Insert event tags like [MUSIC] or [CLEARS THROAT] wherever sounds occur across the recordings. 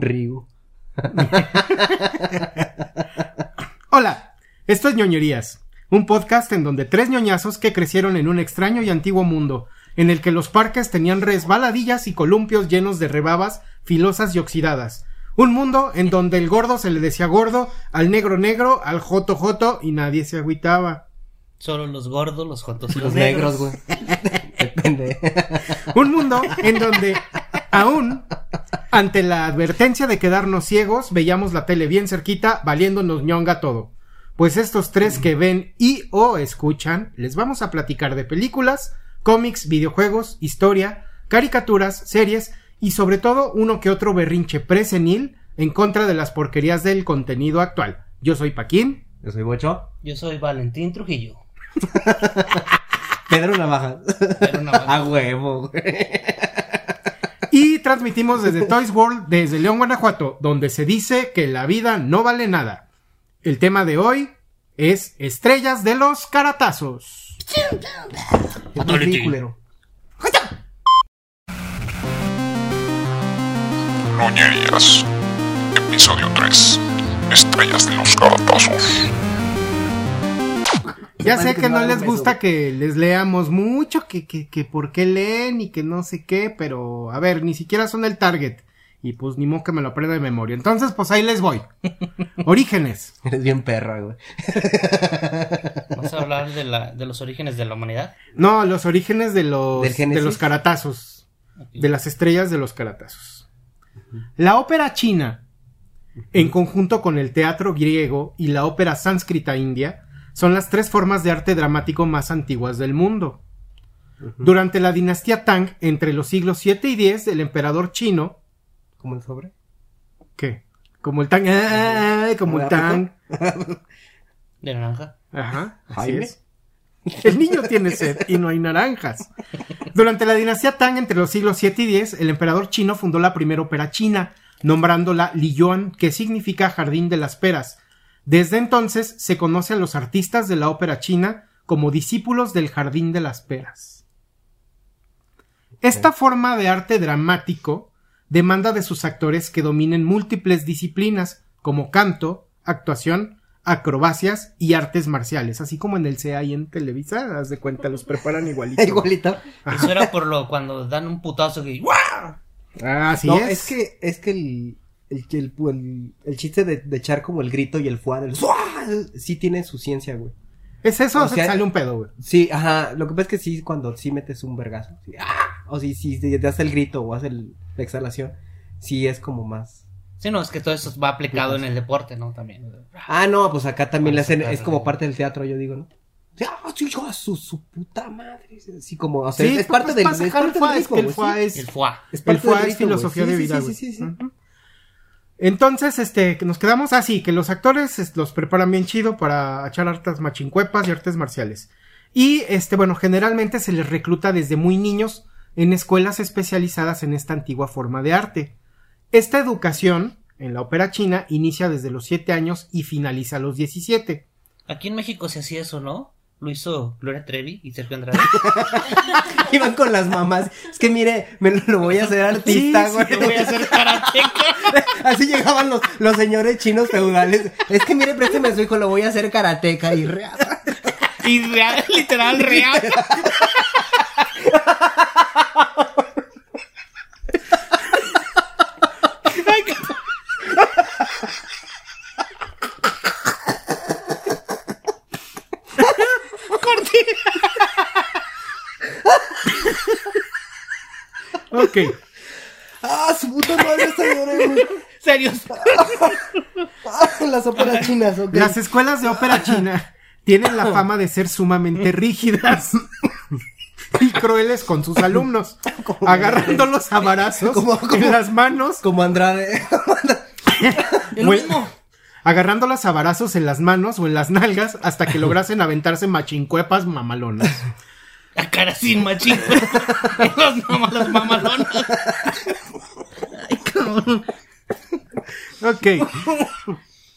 Ryu. [LAUGHS] Hola, esto es ñoñerías, un podcast en donde tres ñoñazos que crecieron en un extraño y antiguo mundo, en el que los parques tenían resbaladillas y columpios llenos de rebabas filosas y oxidadas. Un mundo en donde el gordo se le decía gordo, al negro negro, al joto joto y nadie se agüitaba. Solo los gordos, los jotos y Los negros, güey. [LAUGHS] Depende. Un mundo en donde aún ante la advertencia de quedarnos ciegos veíamos la tele bien cerquita valiéndonos ñonga todo. Pues estos tres que ven y o escuchan les vamos a platicar de películas, cómics, videojuegos, historia, caricaturas, series y sobre todo uno que otro berrinche presenil en contra de las porquerías del contenido actual. Yo soy Paquín. Yo soy Bocho. Yo soy Valentín Trujillo. [LAUGHS] Pedro Navajas. Pero no, A huevo, güey. Y transmitimos desde Toys World, desde León, Guanajuato, donde se dice que la vida no vale nada. El tema de hoy es Estrellas de los Caratazos. Noñerías. Episodio 3. Estrellas de los caratazos. Ya sé que no no les gusta eso. que les leamos mucho, que, que, que por qué leen y que no sé qué, pero a ver, ni siquiera son el target. Y pues ni modo que me lo aprenda de memoria. Entonces, pues ahí les voy. [LAUGHS] Orígenes. Eres bien perra, güey. [LAUGHS] Vamos a hablar de, la, de los orígenes de la humanidad. No, los orígenes de los, de los caratazos. De las estrellas de los caratazos. La ópera china, en conjunto con el teatro griego y la ópera sánscrita india, son las tres formas de arte dramático más antiguas del mundo. Durante la dinastía Tang, entre los siglos 7 y 10, el emperador chino, ¿Cómo el sobre? ¿qué? Como el Tang, ¡ay! como el Tang, [LAUGHS] De naranja. Ajá, así Jaime. es. El niño tiene sed y no hay naranjas. Durante la dinastía Tang, entre los siglos 7 y 10, el emperador chino fundó la primera ópera china, nombrándola Liyuan, que significa jardín de las peras. Desde entonces se conoce a los artistas de la ópera china como discípulos del jardín de las peras. Esta forma de arte dramático demanda de sus actores que dominen múltiples disciplinas como canto, actuación, acrobacias y artes marciales, así como en el CA y en Televisa, haz de cuenta, los preparan [LAUGHS] igualito. Igualito. Eso era por lo cuando dan un putazo que ¡guau! Ah, así no, es. es. que, es que el, el, el, el, el chiste de, de echar como el grito y el fuá del sí tiene su ciencia, güey. Es eso, o o se sea- sale un pedo, güey. Sí, ajá, lo que pasa es que sí, cuando sí metes un vergazo, sí, ¡ah! o si sí, te das el grito o haces el- la exhalación, sí es como más. Sí, no, es que todo eso va aplicado en el deporte, ¿no? También. Ah, no, pues acá también le hacen, es como parte del teatro, yo digo, ¿no? Sí, ah, sí, yo, a su, su puta madre, sí, como, o sea, Sí, es parte pues, del, para es parte del es el fuá sí. es... El fuá. Es El filosofía Sí, de sí, vida, sí, güey. sí, sí, sí. Entonces, este, nos quedamos así, que los actores es, los preparan bien chido para echar artes machincuepas y artes marciales. Y, este, bueno, generalmente se les recluta desde muy niños en escuelas especializadas en esta antigua forma de arte. Esta educación, en la ópera china, inicia desde los 7 años y finaliza a los 17. Aquí en México se hacía eso, ¿no? Lo hizo Gloria Trevi y Sergio Andrade. [LAUGHS] Iban con las mamás. Es que mire, me lo, lo voy a hacer artista, Sí, güey. Yo voy a hacer karateca. [LAUGHS] Así llegaban los, los señores chinos feudales. Es que mire, présteme a su hijo, lo voy a hacer karateca y real. Y real, literal, real. [LAUGHS] Ok. ¡Ah, su puta madre esta lloré, güey! Serios. [LAUGHS] Las óperas chinas, ok. Las escuelas de ópera china tienen la fama de ser sumamente rígidas y crueles con sus alumnos, agarrándolos a varazos Como- como- en las manos, Como Andrade. Es lo o- mismo. agarrándolas a varazos en las manos o en las nalgas hasta que lograsen aventarse machincuepas mamalonas. A cara sin machín. [LAUGHS] Las mamas, las mamalonas. Ay, cabrón. Ok,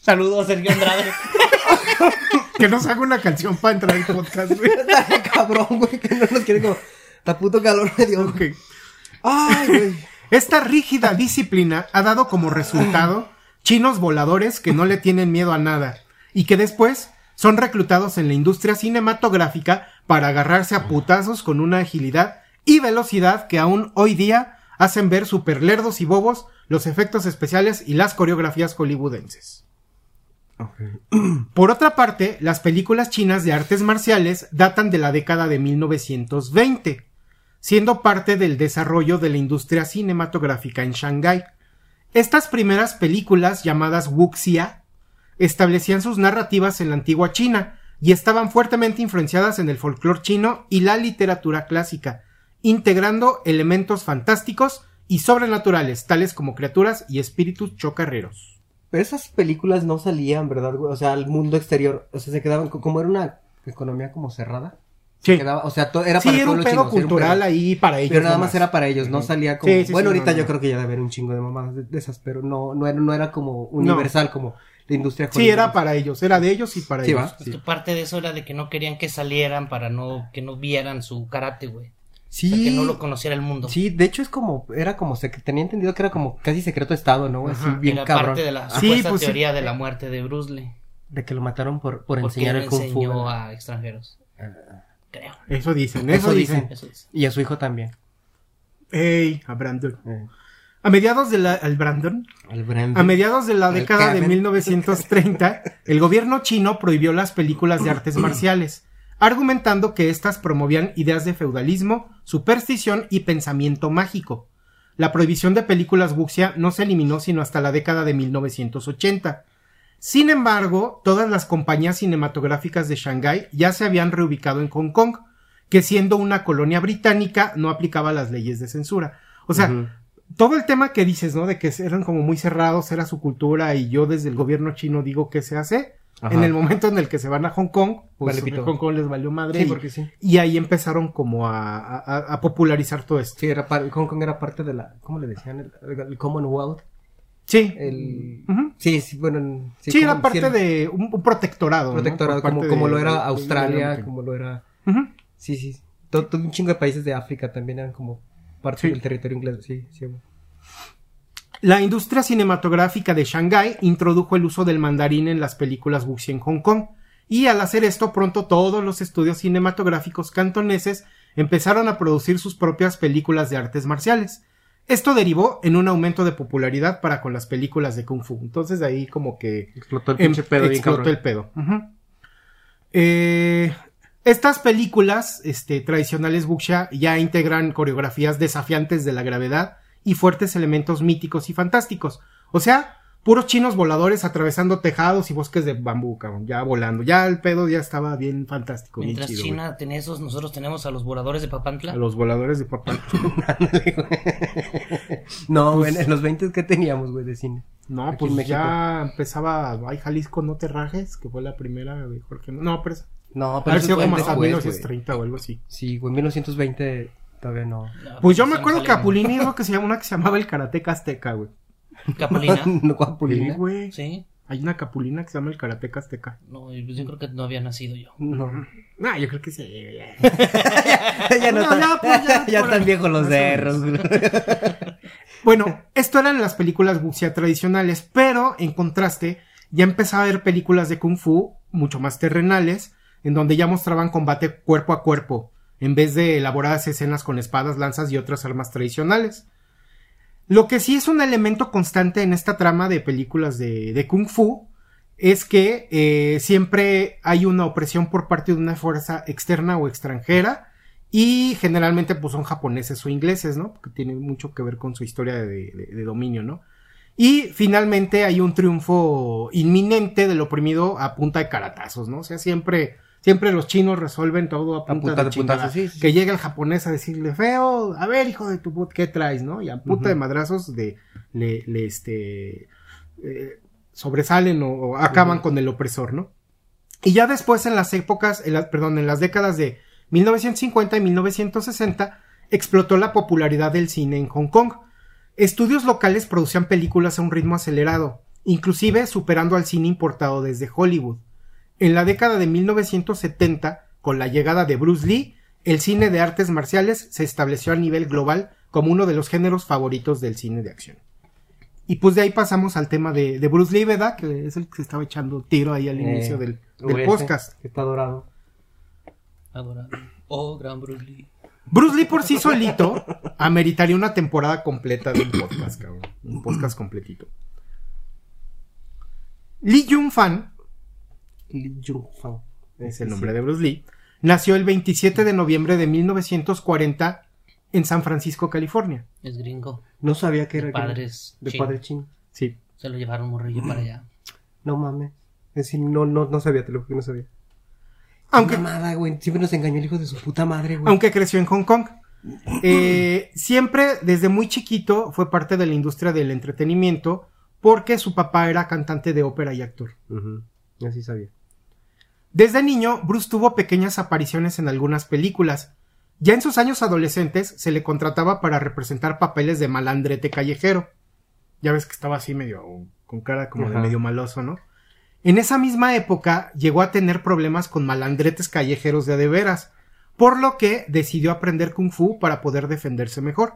Saludos a Sergio Andrade. que nos haga una canción para entrar al podcast, güey. Dale, cabrón, güey, que no nos quiere como. Ta puto calor me dio. Ok. Ay, güey. Esta rígida disciplina ha dado como resultado chinos voladores que no le tienen miedo a nada y que después son reclutados en la industria cinematográfica para agarrarse a putazos con una agilidad y velocidad que aún hoy día hacen ver super lerdos y bobos los efectos especiales y las coreografías hollywoodenses. [CLEARS THROAT] Por otra parte, las películas chinas de artes marciales datan de la década de 1920, siendo parte del desarrollo de la industria cinematográfica en Shanghái. Estas primeras películas, llamadas wuxia, establecían sus narrativas en la antigua China y estaban fuertemente influenciadas en el folclore chino y la literatura clásica, integrando elementos fantásticos y sobrenaturales, tales como criaturas y espíritus chocarreros. Pero esas películas no salían, ¿verdad? O sea, al mundo exterior. O sea, se quedaban, co- como era una economía como cerrada. se Sí. quedaba- o sea, to- era Sí, para el era un pedo chino, sí, era un cultural pedo. ahí para ellos. Pero nada más era para ellos, no salía como... Sí, sí, bueno, ahorita no, yo no. creo que ya debe haber un chingo de mamadas de, de esas, pero no, no, era, no era como universal como la industria Sí, era para ellos, era de ellos y para Sí, ellos. que parte de eso era de que no querían que salieran para no que no vieran su karate, güey. Sí, que no lo conociera el mundo. sí, de hecho es como, era como, sec- tenía entendido que era como casi secreto de estado, ¿no? Así Ajá. bien era cabrón. parte de la Sí, supuesta pues sí. teoría de la muerte de Bruce Lee. De que lo mataron por, por enseñar el kung fu. a extranjeros. Creo. Eso dicen, Eso eso, dicen. dicen. Eso es. Y a su hijo también. Ey, a Brandon. Eh, A mediados de la, al Brandon, al Brandon. a mediados de la Al década de Kevin. 1930, el gobierno chino prohibió las películas de artes [CLEARS THROAT] marciales, argumentando que éstas promovían ideas de feudalismo, superstición y pensamiento mágico. La prohibición de películas wuxia no se eliminó sino hasta la década de 1980. Sin embargo, todas las compañías cinematográficas de Shanghái ya se habían reubicado en Hong Kong, que siendo una colonia británica no aplicaba las leyes de censura. O sea. Todo el tema que dices, ¿no? De que eran como muy cerrados, era su cultura y yo desde el gobierno chino digo que se hace. Ajá. En el momento en el que se van a Hong Kong, pues Vale. Hong Kong les valió madre Sí, y, porque sí. y ahí empezaron como a, a- a popularizar todo esto. Sí, era Hong Kong era parte de la, ¿cómo le decían? El, el Commonwealth. Sí. El... Sí, sí, bueno. en- Sí, como- era parte sí, de un, un protectorado. protectorado, como, lo era Australia, como lo era... Sí, sí. Todo, todo un chingo de países de África también eran como parte Sí. del territorio inglés. Sí, sí. La industria cinematográfica de Shanghái introdujo el uso del mandarín en las películas wuxia en Hong Kong, y al hacer esto pronto todos los estudios cinematográficos cantoneses empezaron a producir sus propias películas de artes marciales. Esto derivó en un aumento de popularidad para con las películas de Kung Fu. Entonces de ahí como que Explotó el em- pinche pedo bien explotó el pedo. Eh, estas películas este, tradicionales wuxia ya integran coreografías desafiantes de la gravedad y fuertes elementos míticos y fantásticos. O sea, puros chinos voladores atravesando tejados y bosques de bambú, cabrón, ya volando. Ya el pedo ya estaba bien fantástico, bien Mientras chido, China tenía esos, nosotros tenemos a los voladores de. Papantla. A los voladores de papá. [LAUGHS] No, güey, en los 20 que teníamos, güey, de cine. No, Aquí pues ya empezaba Ay Jalisco no te rajes, que fue la primera de Jorge. No, pero No, pero ver eso si fue como hasta después, güey. 1930 o algo así. Sí, güey, 1920 todavía no. No, Pues yo me acuerdo que saliendo. Capulini dijo que se llama una que se llamaba el Karateca Azteca, güey. Capulina. [LAUGHS] no, Guapulina. Sí, güey. Sí. Hay una capulina que se llama el Karateca Azteca. No, yo yo creo que no había nacido yo. No. [LAUGHS] Ah, yo creo que sí. [LAUGHS] ya no, No, tan- ya, pues, ya, ya están viejos los cerros, güey. Bueno, esto eran las películas wuxia tradicionales, pero en contraste, ya empezaba a haber películas de kung fu mucho más terrenales, en donde ya mostraban combate cuerpo a cuerpo, en vez de elaboradas escenas con espadas, lanzas y otras armas tradicionales. Lo que sí es un elemento constante en esta trama de películas de, kung fu es que eh, siempre hay una opresión por parte de una fuerza externa o extranjera y generalmente pues son japoneses o ingleses, ¿no? Porque tiene mucho que ver con su historia de, de- de dominio, ¿no? Y finalmente hay un triunfo inminente del oprimido a punta de caratazos, ¿no? O sea, siempre, siempre los chinos resuelven todo a punta, punta de, chingada. sí, sí, Que llega el japonés a decirle, feo, a ver, hijo de tu put, ¿qué traes, no? Y a punta Ujú. de madrazos de, le, le, este, eh, sobresalen o, o acaban con el opresor, ¿no? Y ya después en las épocas, en las- perdón, en las décadas de 1950 y 1960, explotó la popularidad del cine en Hong Kong. Estudios locales producían películas a un ritmo acelerado, inclusive superando al cine importado desde Hollywood. En la década de 1970, con la llegada de Bruce Lee, el cine de artes marciales se estableció a nivel global como uno de los géneros favoritos del cine de acción. Y pues de ahí pasamos al tema de, de Bruce Lee, ¿verdad? Que es el que se estaba echando tiro ahí al Eh, inicio del, del ese, podcast. Que está dorado. Adorado. Oh, gran Bruce Lee. Bruce Lee por sí solito ameritaría una temporada completa de un podcast, cabrón. Un podcast completito. Lee Jung Fan, Lee es el nombre de Bruce Lee, nació el 27 de noviembre de 1940 en San Francisco, California. Es gringo. No sabía que De era. padres De chino. padre chino. Sí. Se lo llevaron morrillo para allá. [CLEARS THROAT] No mames. Es decir, no, no, no sabía, te lo juro que no sabía. Aunque, Mamada, güey. Siempre nos engañó el hijo de su puta madre, güey. aunque creció en Hong Kong. [CLEARS THROAT] Eh, siempre, desde muy chiquito, fue parte de la industria del entretenimiento porque su papá era cantante de ópera y actor. Ujú. Así sabía. Desde niño, Bruce tuvo pequeñas apariciones en algunas películas. Ya en sus años adolescentes se le contrataba para representar papeles de malandrete callejero. Ya ves que estaba así medio con cara como de medio maloso, ¿no? En esa misma época llegó a tener problemas con malandretes callejeros de a de veras, por lo que decidió aprender kung fu para poder defenderse mejor.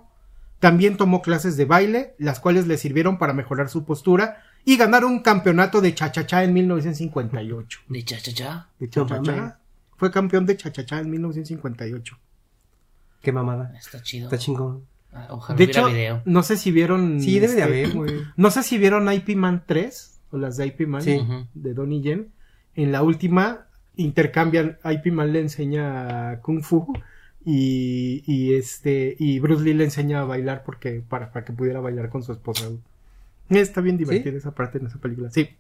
También tomó clases de baile, las cuales le sirvieron para mejorar su postura y ganar un campeonato de cha-cha-cha en 1958. De cha cha cha. De mames. Fue campeón de cha-cha-cha en 1958. Qué mamada. Está chido. Está chingón. Ah, Ojalá De hubiera hecho, video. no sé si vieron. Sí, debe de este, haber, güey. No sé si vieron IP Man 3 o las de IP Man Sí. De Donnie Yen. En la última intercambian, IP Man le enseña Kung Fu y, y este y Bruce Lee le enseña a bailar porque para, para que pudiera bailar con su esposa. Está bien divertida esa parte en esa película. Sí.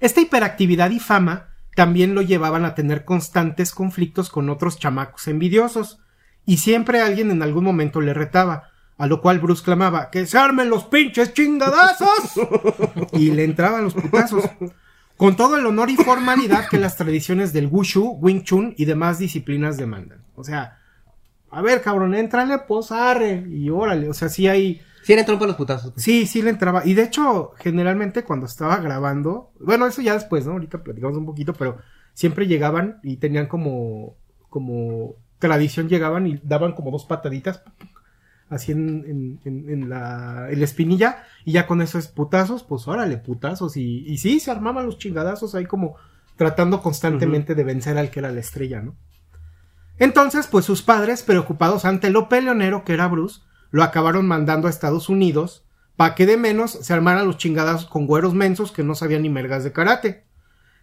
Esta hiperactividad y fama también lo llevaban a tener constantes conflictos con otros chamacos envidiosos, y siempre alguien en algún momento le retaba, a lo cual Bruce clamaba ¡Que se armen los pinches chingadazos! [LAUGHS] y le entraban los putazos. Con todo el honor y formalidad que las tradiciones del Wushu, Wing Chun y demás disciplinas demandan. O sea, a ver, cabrón, entrale, pues arre, y órale, o sea, sí hay... Sí, le entró para los putazos. pues. Sí, sí le entraba. Y de hecho, generalmente cuando estaba grabando, bueno, eso ya después, ¿no? Ahorita platicamos un poquito, pero siempre llegaban y tenían como, como tradición, llegaban y daban como dos pataditas, así en, en, en, en la, en la espinilla, y ya con eso es putazos, pues órale, putazos. Y, y sí, se armaban los chingadazos ahí como tratando constantemente de vencer al que era la estrella, ¿no? Entonces, pues sus padres, preocupados ante lo peleonero que era Bruce, lo acabaron mandando a Estados Unidos para que de menos se armaran los chingadazos con güeros mensos que no sabían ni mergas de karate.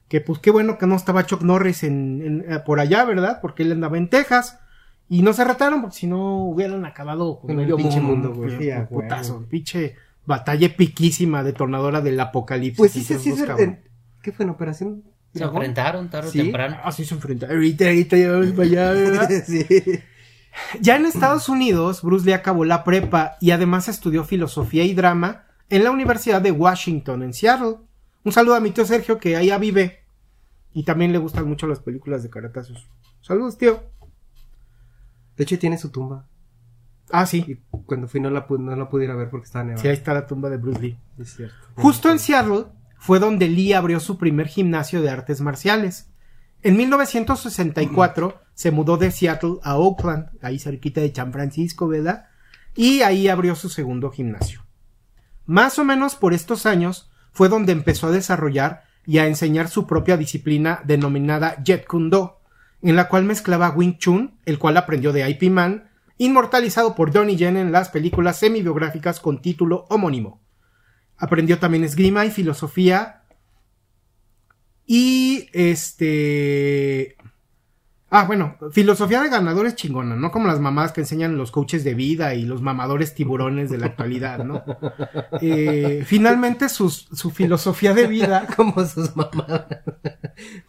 Que pues qué bueno que no estaba Chuck Norris en, en- eh, por allá, ¿verdad? Porque él andaba en Texas. Y no se retaron porque si no hubieran acabado con el pinche mundo, güey. Sí, putazo, pinche batalla epiquísima, detonadora del apocalipsis. Pues sí, sí, sí. sí, ¿Qué fue en Operación? Se enfrentaron tarde o Sí. temprano. Así se enfrenta. Ahorita, ahorita ya vamos para allá, ¿verdad? [LAUGHS] sí. Ya en Estados Unidos, Bruce Lee acabó la prepa y además estudió filosofía y drama en la Universidad de Washington, en Seattle. Un saludo a mi tío Sergio, que allá vive. Y también le gustan mucho las películas de caratazos. Saludos, tío. De hecho, tiene su tumba. Ah, sí. Y cuando fui no la, no la pudiera ver porque estaba nevada. Sí, ahí está la tumba de Bruce Lee. Es cierto. Justo en Seattle fue donde Lee abrió su primer gimnasio de artes marciales. En 1964 se mudó de Seattle a Oakland, ahí cerquita de San Francisco, ¿verdad? Y ahí abrió su segundo gimnasio. Más o menos por estos años fue donde empezó a desarrollar y a enseñar su propia disciplina denominada Jet Kune Do, en la cual mezclaba Wing Chun, el cual aprendió de IP Man, inmortalizado por Donnie Yen en las películas semi-biográficas con título homónimo. Aprendió también esgrima y filosofía. Y este. Ah, bueno, filosofía de ganadores chingona, no como las mamadas que enseñan los coaches de vida y los mamadores tiburones de la actualidad, ¿no? [LAUGHS] Eh, finalmente sus- su filosofía de vida. [LAUGHS] Como sus mamadas.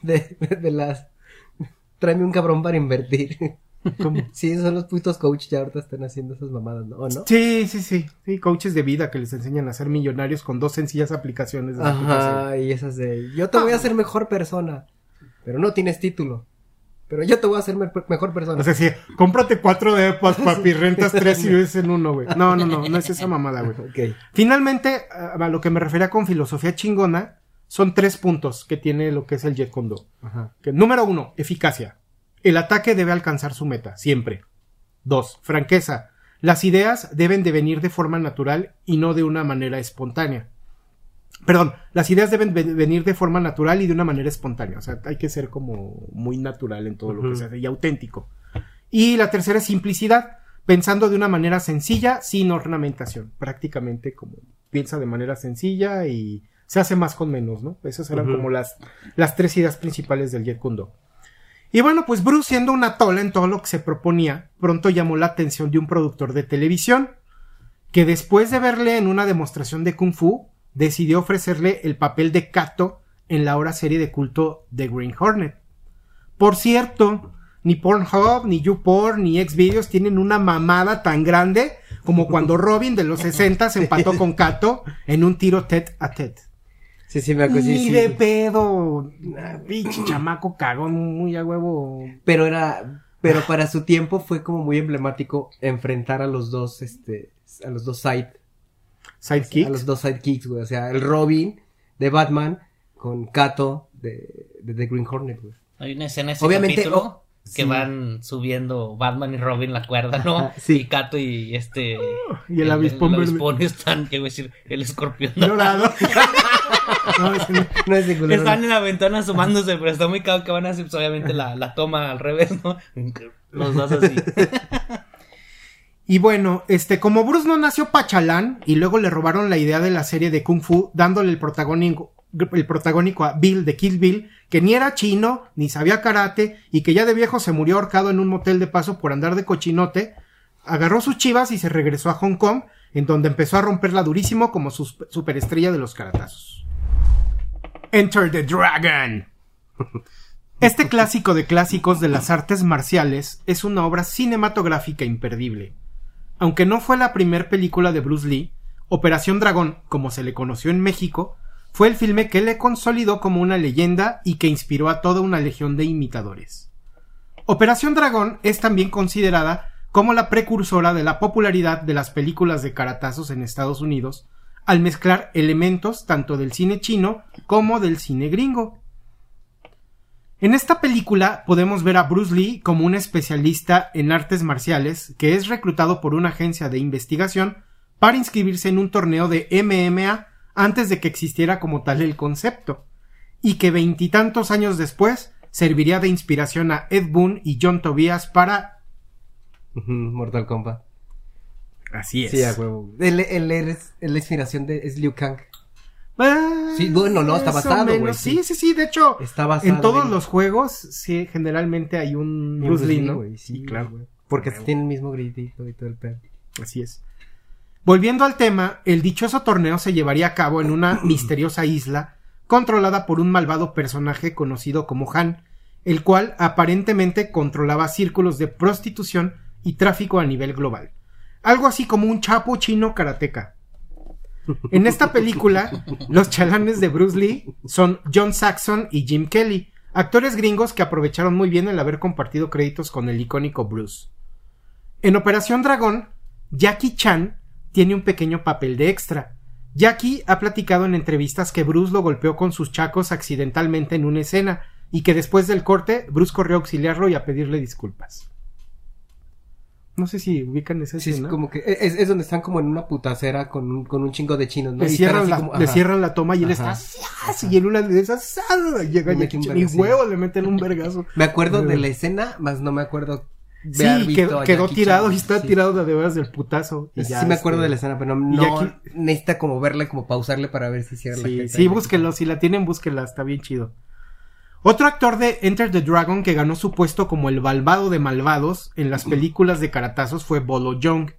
De, de las. Tráeme un cabrón para invertir. Como- [LAUGHS] Sí, son los putos coach ya ahorita están haciendo esas mamadas, ¿no? ¿O no? Sí, sí, sí, sí, coaches de vida que les enseñan a ser millonarios con dos sencillas aplicaciones de aplicación. Y esas de. Yo te voy a hacer mejor persona. Pero no tienes título. Pero yo te voy a hacer me- mejor persona. O sea, sí, cómprate cuatro depas, [LAUGHS] papi, rentas tres y vives en uno, güey. No, no, no, no es esa mamada, güey. Finalmente, a a lo que me refería con filosofía chingona, son tres puntos que tiene lo que es el Jet Kondo. Ajá. Que, número uno, eficacia. El ataque debe alcanzar su meta, siempre. Dos, franqueza. Las ideas deben de venir de forma natural y no de una manera espontánea. Perdón, las ideas deben ve- venir de forma natural y de una manera espontánea. O sea, hay que ser como muy natural en todo lo que se hace y auténtico. Y la tercera es simplicidad, pensando de una manera sencilla, sin ornamentación. Prácticamente como piensa de manera sencilla y se hace más con menos, ¿no? Esas eran como las, las tres ideas principales del Jet Kundo. Y bueno, pues Bruce, siendo una tola en todo lo que se proponía, pronto llamó la atención de un productor de televisión, que después de verle en una demostración de Kung Fu, decidió ofrecerle el papel de Kato en la ahora serie de culto The Green Hornet. Por cierto, ni Pornhub, ni YouPorn, ni Xvideos tienen una mamada tan grande como cuando [LAUGHS] Robin de los 60 se empató con Kato en un tiro tete a tete. Sí, sí, me acuerdo. sí, Ni sí. de pedo. Ah, Pinche chamaco cagón, muy a huevo. Pero era, pero para su tiempo fue como muy emblemático enfrentar a los dos, este, a los dos side, Sidekick. a los dos sidekicks, güey. O sea, el Robin de Batman con Kato de, de The Green Hornet, güey. Hay una escena en ese Obviamente, capítulo oh, que sí. van subiendo Batman y Robin la cuerda, ¿no? Sí. Y Kato y este... Y el avispón el verde. avispón están, que voy a decir, el escorpión. Dorado. [LAUGHS] No, ese no. No es de culero, Están en la ventana asomándose, pero está muy que van a hacer, pues, obviamente, la, la toma al revés, ¿no? Los dos así. [LAUGHS] Y bueno, este, como Bruce no nació pachalán y luego le robaron la idea de la serie de Kung Fu, dándole el protagónico, el protagónico a Bill de Kill Bill, que ni era chino, ni sabía karate, y que ya de viejo se murió ahorcado en un motel de paso por andar de cochinote, agarró sus chivas y se regresó a Hong Kong, en donde empezó a romperla durísimo como su superestrella de los karatazos. Enter the Dragon. Este clásico de clásicos de las artes marciales es una obra cinematográfica imperdible. Aunque no fue la primer película de Bruce Lee, Operación Dragón, como se le conoció en México, fue el filme que le consolidó como una leyenda y que inspiró a toda una legión de imitadores. Operación Dragón es también considerada como la precursora de la popularidad de las películas de caratazos en Estados Unidos, al mezclar elementos tanto del cine chino como del cine gringo. En esta película podemos ver a Bruce Lee como un especialista en artes marciales que es reclutado por una agencia de investigación para inscribirse en un torneo de MMA antes de que existiera como tal el concepto, y que veintitantos años después serviría de inspiración a Ed Boon y John Tobias para... Mortal Kombat. Así Sí, a huevo. Él, él es, es la inspiración de es Liu Kang. Ah, Sí, bueno, no, está basado, güey, Sí, sí. sí, sí, de hecho, Está basado en todos en- los juegos, sí, generalmente hay un Bruce Lee, Sí, claro. güey. Porque tiene el mismo gritito y todo el pedo. Así es. Volviendo al tema, el dichoso torneo se llevaría a cabo en una [CLEARS THROAT] misteriosa isla controlada por un malvado personaje conocido como Han, el cual aparentemente controlaba círculos de prostitución y tráfico a nivel global. Algo así como un chapo chino karateca. En esta película, los chalanes de Bruce Lee son John Saxon y Jim Kelly, actores gringos que aprovecharon muy bien el haber compartido créditos con el icónico Bruce. En Operación Dragón, Jackie Chan tiene un pequeño papel de extra. Jackie ha platicado en entrevistas que Bruce lo golpeó con sus chacos accidentalmente en una escena y que después del corte Bruce corrió a auxiliarlo y a pedirle disculpas. No sé si ubican esa Sí, es escena. como que es, es donde están como en una putacera con un, con un chingo de chinos, ¿no? le, Y cierran la, como- le ajá. cierran la toma y él Ajá. está así, y en una de esas llega y huevo le meten un vergazo. [LAUGHS] Me acuerdo de la escena, más no me acuerdo Sí, quedó, tirado Chan. y está Sí. tirado de, veras del putazo. Y Sí, ya, sí me acuerdo este, de la escena, pero no, aquí- necesita como verla, como pausarle para ver si cierra la Sí, jeta. sí, búsquenlo. Si la tienen, búsquenla. Está bien chido. Otro actor de Enter the Dragon que ganó su puesto como el malvado de malvados en las películas de caratazos fue Bolo Young.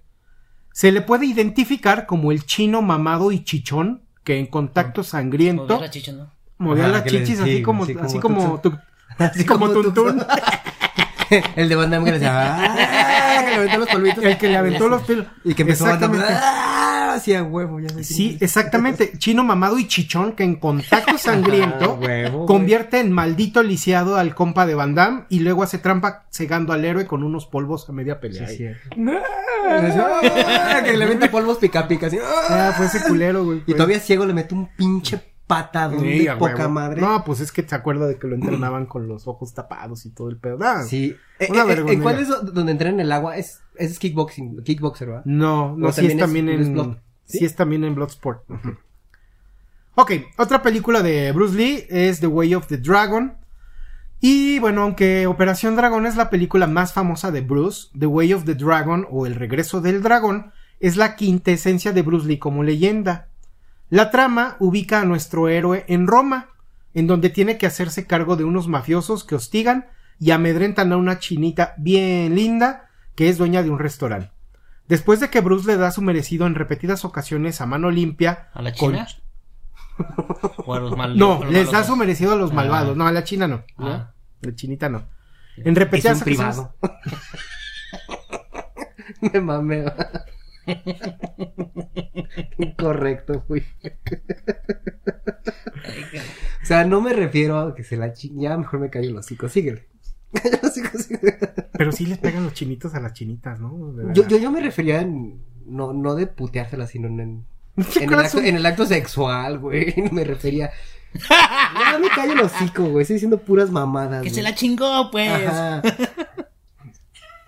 Se le puede identificar como el chino mamado y chichón que en contacto sangriento Mover la chicha, ¿no? movía Ajá, las chichis sí, así como [LAUGHS] así como tu- Así como Tuntún. [LAUGHS] El de Van Damme que le decía, ¡ah! que le aventó los polvitos. el que le aventó los pelos Y que empezó Van ¡ah! Hacía huevo, ya sé Sí, exactamente. [LAUGHS] Chino mamado y chichón que en contacto [LAUGHS] sangriento Ah, huevo, convierte en maldito lisiado al compa de Van Damme y luego hace trampa cegando al héroe con unos polvos a media pelea. Sí, sí. [LAUGHS] Que le avienta polvos pica pica así. ¡ah! Ah, fue ese culero, güey. Y todavía ciego le mete un pinche patadón Sí, de a poca huevo. madre. No, pues es que te acuerdas de que lo entrenaban con los ojos tapados y todo el pedo. Sí. Eh, Una eh, vergonera. ¿En cuál es do- donde entra en el agua? Es Ese es kickboxing, kickboxer, ¿verdad? No, no, sí es también es- también es en. Blood. Sí ¿Sí? es también en Bloodsport. Ok, otra película de Bruce Lee es The Way of the Dragon. Y bueno, aunque Operación Dragón es la película más famosa de Bruce, The Way of the Dragon o El regreso del dragón es la quintesencia de Bruce Lee como leyenda. La trama ubica a nuestro héroe en Roma, en donde tiene que hacerse cargo de unos mafiosos que hostigan y amedrentan a una chinita bien linda que es dueña de un restaurante. Después de que Bruce le da su merecido en repetidas ocasiones a mano limpia. ¿A la con- China? [LAUGHS] ¿O a los mal- No, los les da su merecido a los Ah. malvados. No, a la China no. Ah. La chinita no. En Es repetidas un privado. [LAUGHS] Me mamé. [LAUGHS] Incorrecto, fui. o sea, no me refiero a que se la chi... Ya mejor me callo el hocico. Síguele. [LAUGHS] Pero sí les pegan los chinitos a las chinitas, ¿no? Yo, yo, yo me refería en... No, no de puteársela, sino en... En, [LAUGHS] ¿Qué en el acto, en el acto sexual, güey. [LAUGHS] Me refería... Ya me callo el hocico, güey. Estoy diciendo puras mamadas. Que se la chingó, pues. Ajá.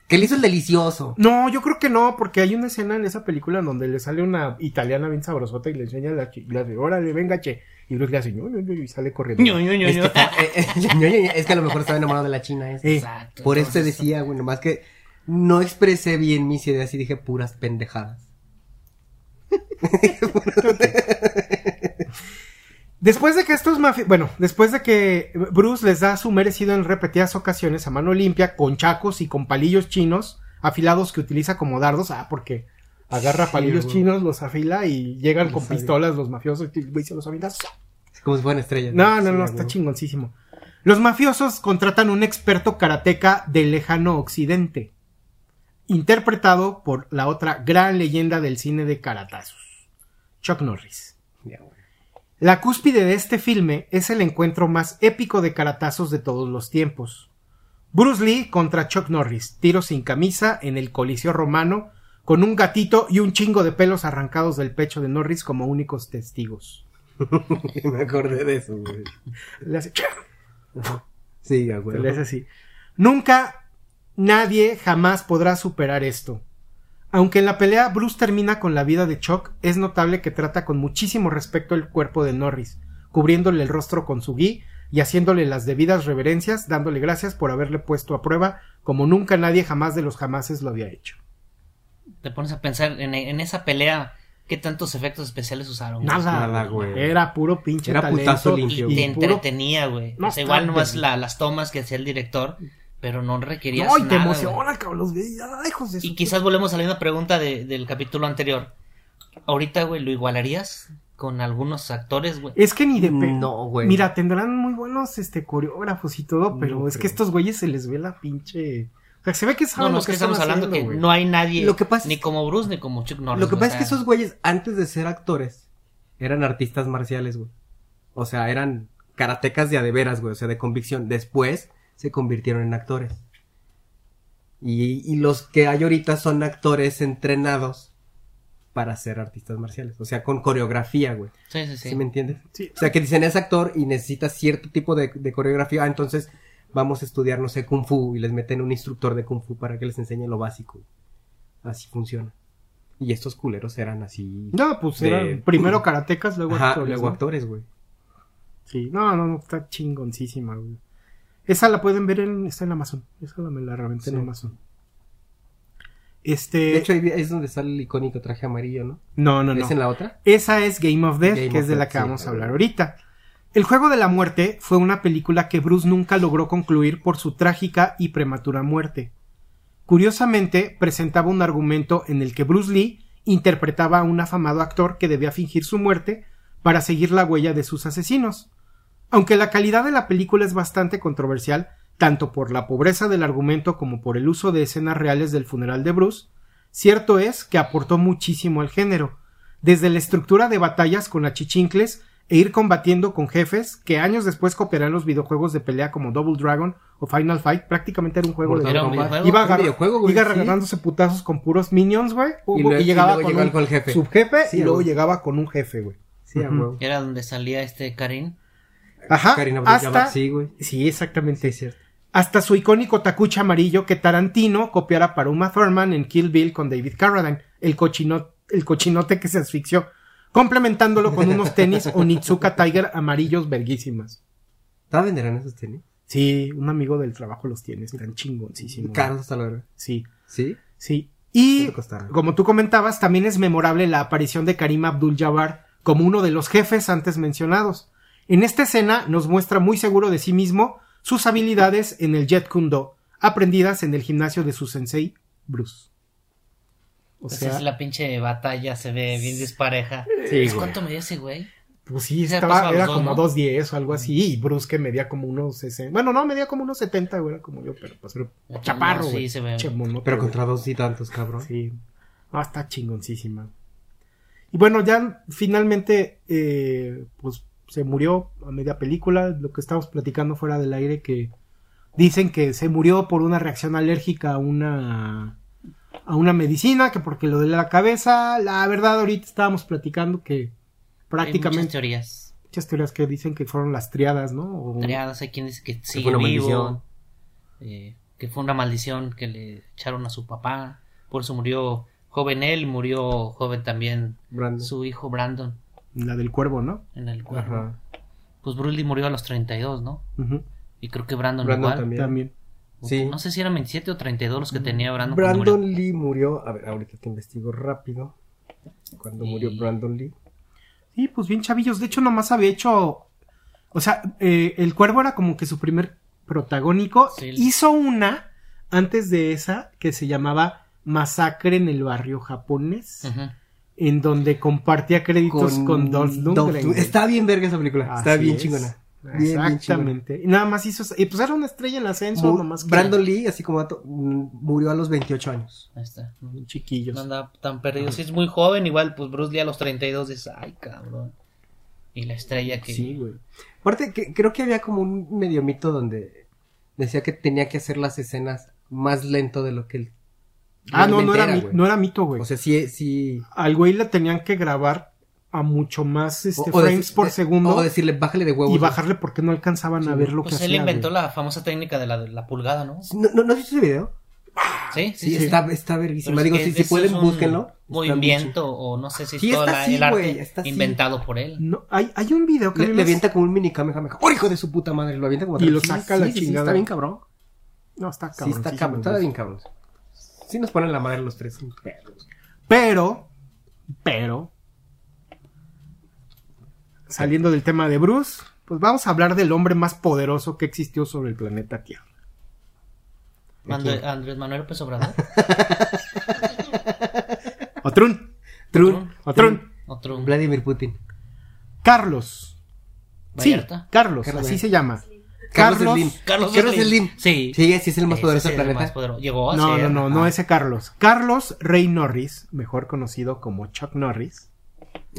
Que le hizo el delicioso. No, yo creo que no, porque hay una escena en esa película en donde le sale una italiana bien sabrosota y le enseña la hace, órale, venga, che. Y Bruce le hace, "Ño, Ño, Ño", y sale corriendo. Ño, Ño, Ño, Es Ño. que, está- eh, eh, [LAUGHS] es que a lo mejor estaba enamorado de la china esa. Eh, Exacto. Por eso te decía, güey, nomás que no expresé bien mis ideas y dije puras pendejadas. [LAUGHS] Después de que estos mafi... Bueno, después de que Bruce les da su merecido en repetidas ocasiones a mano limpia con chacos y con palillos chinos afilados que utiliza como dardos, ah, porque agarra Sí, palillos güey. chinos, los afila y llegan Los con sabe. pistolas los mafiosos y güey se los avienta. Como si fueran estrellas. No, no, Sí, no, güey. está chingoncísimo. Los mafiosos contratan un experto karateca del lejano occidente, interpretado por la otra gran leyenda del cine de karatazos, Chuck Norris. La cúspide de este filme es el encuentro más épico de caratazos de todos los tiempos. Bruce Lee contra Chuck Norris, tiro sin camisa en el Coliseo Romano, con un gatito y un chingo de pelos arrancados del pecho de Norris como únicos testigos. [LAUGHS] Me acordé de eso, güey. Le hace, Sí, güey. le hace así. Nunca, nadie jamás podrá superar esto. Aunque en la pelea Bruce termina con la vida de Chuck, es notable que trata con muchísimo respeto el cuerpo de Norris, cubriéndole el rostro con su gui y haciéndole las debidas reverencias, dándole gracias por haberle puesto a prueba como nunca nadie jamás de los jamases lo había hecho. Te pones a pensar en, en esa pelea, ¿qué tantos efectos especiales usaron? güey? Nada, nada, güey. Era puro pinche Era talento putazo y- limpio, y Te entretenía, güey. No, o sea, igual nomás la- las tomas que hacía el director, pero no requerías No, y te nada, emociona, güey. cabrón, los veías, ay, Y quizás volvemos a la misma pregunta de- del capítulo anterior. Ahorita, güey, ¿lo igualarías con algunos actores, güey? Es que ni de pe- No, güey. Mira, tendrán muy buenos este coreógrafos y todo, pero No es que creo. estos güeyes se les ve la pinche. O sea, se ve que No, saben no, lo es que estamos hablando haciendo, que no hay nadie, Lo que pasa ni es- como Bruce ni como Chuck Norris. Lo que pasa o es que esos güeyes, antes de ser actores, eran artistas marciales, güey. O sea, eran karatecas de a de veras, güey. O sea, de convicción. Después se convirtieron en actores. Y, y los que hay ahorita son actores entrenados para ser artistas marciales. O sea, con coreografía, güey. Sí, sí, ¿Sí, sí. me entiendes? Sí. O sea, que dicen es actor y necesita cierto tipo de, de coreografía. Ah, entonces vamos a estudiar, no sé, Kung Fu. Y les meten un instructor de Kung Fu para que les enseñe lo básico. Así funciona. Y estos culeros eran así. No, pues de- eran primero karatecas, luego Ajá, actores. luego ¿no? actores, güey. Sí, no, no, no, está chingoncísima, güey. Esa la pueden ver en, está en Amazon. Esa la me la reventé en. Amazon. Este. De hecho, ahí es donde sale el icónico traje amarillo, ¿no? no, no, no. ¿Es en la otra? Esa es Game of Death, Game que of es de la que sí, vamos a hablar ahorita. El juego de la muerte fue una película que Bruce nunca logró concluir por su trágica y prematura muerte. Curiosamente, presentaba un argumento en el que Bruce Lee interpretaba a un afamado actor que debía fingir su muerte para seguir la huella de sus asesinos. Aunque la calidad de la película es bastante controversial, tanto por la pobreza del argumento como por el uso de escenas reales del funeral de Bruce, cierto es que aportó muchísimo al género, desde la estructura de batallas con achichincles e ir combatiendo con jefes que años después copiarán los videojuegos de pelea como Double Dragon o Final Fight, prácticamente era un juego de un videojuego. Iba, Un agar- videojuego, güey, iba sí. agarrándose putazos con puros minions, güey. Y Y, luego- y llegaba luego con un con el jefe. subjefe Sí, y luego güey. llegaba con un jefe, güey. Sí, huevo. Era donde salía este Karim. Ajá. Karina Abdul-Jabbar, hasta... Sí, güey. Sí, exactamente. Sí, es cierto. hasta su icónico tacuche amarillo que Tarantino copiara para Uma Thurman en Kill Bill con David Carradine, el, cochino- el cochinote que se asfixió, complementándolo con unos [LAUGHS] tenis Onitsuka Tiger amarillos verguísimas. ¿Todavía venderán esos tenis? Sí, un amigo del trabajo los tiene, están chingoncísimos. Caros hasta la verdad. Sí, ¿Sí? sí. Y como tú comentabas, también es memorable la aparición de Karim Abdul-Jabbar como uno de los jefes antes mencionados. En esta escena nos muestra muy seguro de sí mismo sus habilidades en el Jet Kundo, aprendidas en el gimnasio de su sensei, Bruce. O Pues sea, es la pinche batalla, se ve bien dispareja. Sí, Pues. ¿Cuánto medía ese güey? pues sí, estaba, era dos, como ¿no? 2.10 o algo así, y Bruce que medía como unos 60. Bueno, no, medía como unos 70, güey, era como yo, pero pues era No, chaparro, sí, güey. se ve. Pero contra dos y tantos, cabrón. Sí. No, está chingoncísima. Y bueno, ya finalmente, eh, pues se murió a media película. Lo que estamos platicando fuera del aire, que dicen que se murió por una reacción alérgica a una a una medicina, que porque lo de la cabeza, la verdad ahorita estábamos platicando que Hay muchas prácticamente teorías. muchas teorías que dicen que fueron las triadas, ¿no? O- Triadas, hay quien dice que sigue una vivo. eh, que fue una maldición que le echaron a su papá. Por eso murió joven él, murió joven también Brandon. su hijo Brandon la del cuervo, ¿no? en el cuerpo. Ajá. Pues Bruce Lee murió a los 32, ¿no? Ujú, Y creo que Brandon, Brandon igual. también. También. Sí. No sé si eran 27 o 32 los que tenía Brandon. Brandon murió. Lee murió. A ver, ahorita te investigo rápido. Cuando murió Brandon Lee. Sí, pues bien chavillos. De hecho, nomás había hecho. O sea, eh, el cuervo era como que su primer protagónico. Sí. Hizo una antes de esa que se llamaba Masacre en el barrio japonés. En donde compartía créditos con, Dolph Lundgren. Está bien verga esa película. Está bien es. chingona. Bien. Exactamente. y nada más hizo. Y pues era una estrella en ascenso. Mu- nomás que- Brandon Lee, así como dato, mm, murió a los 28 años. Ahí está. Chiquillos. No anda tan perdido. Si es muy joven, igual, pues Bruce Lee a los 32 dice, ay, cabrón. Y la estrella que... Sí, güey. Aparte, que, creo que había como un medio mito donde decía que tenía que hacer las escenas más lento de lo que él. Ah, no, no era, no era mito, güey. O sea, sí, sí. Al güey le tenían que grabar a mucho más este, o- o frames por de- segundo. O decirle, bájale de huevos. y bajarle porque no alcanzaban a ver lo Pues que él hacía. inventó güey. la famosa técnica de la, de la pulgada, ¿no? ¿No, no, ¿no has visto ese video? Sí, Sí, sí, sí. está, está verguísima. es Digo, si, si pueden, búsquenlo. Movimiento, o no sé si es Sí, todo está la- así, el arte güey, está así. inventado por él. No, hay, hay un video que Le, le avienta como un mini Kamehameha. ¡Oh, hijo de su puta madre! Lo avienta como Y lo Sí, saca sí, la sí, sí, chingada. está bien cabrón. No, está Sí, cabrón. está cabrón. Está bien cabrón. Sí nos ponen la madre los tres. Pero, pero, saliendo del tema de Bruce, pues vamos a hablar del hombre más poderoso que existió sobre el planeta Tierra. Andrés Manuel López Obrador. [LAUGHS] Otrun, Trun. Otrun, Otro. Vladimir Putin. Carlos. Sí, Vallarta. Carlos, Carlos así se llama. Carlos Carlos. Slim. Carlos, Carlos Slim. Sí. Sí, sí es el más poderoso del el planeta. más poderoso. Llegó a No, ser. no, no, no Ah. ese Carlos. Carlos Rey Norris, mejor conocido como Chuck Norris.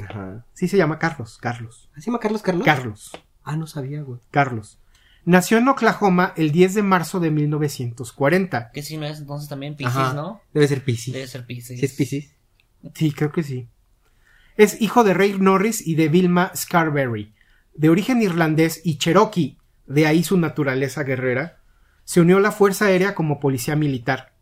Ajá. Sí se llama Carlos, Carlos. ¿Así se llama Carlos Carlos? Carlos. Ah, no sabía, güey. Carlos. Nació en Oklahoma el 10 de marzo de 1940. Que si no es entonces también Pisces, Ajá. ¿no? Debe ser Piscis. Debe ser Pisces. Sí es Piscis. Sí, creo que sí. Es hijo de Ray Norris y de Vilma Scarberry. De origen irlandés y cherokee, de ahí su naturaleza guerrera, se unió a la Fuerza Aérea como policía militar.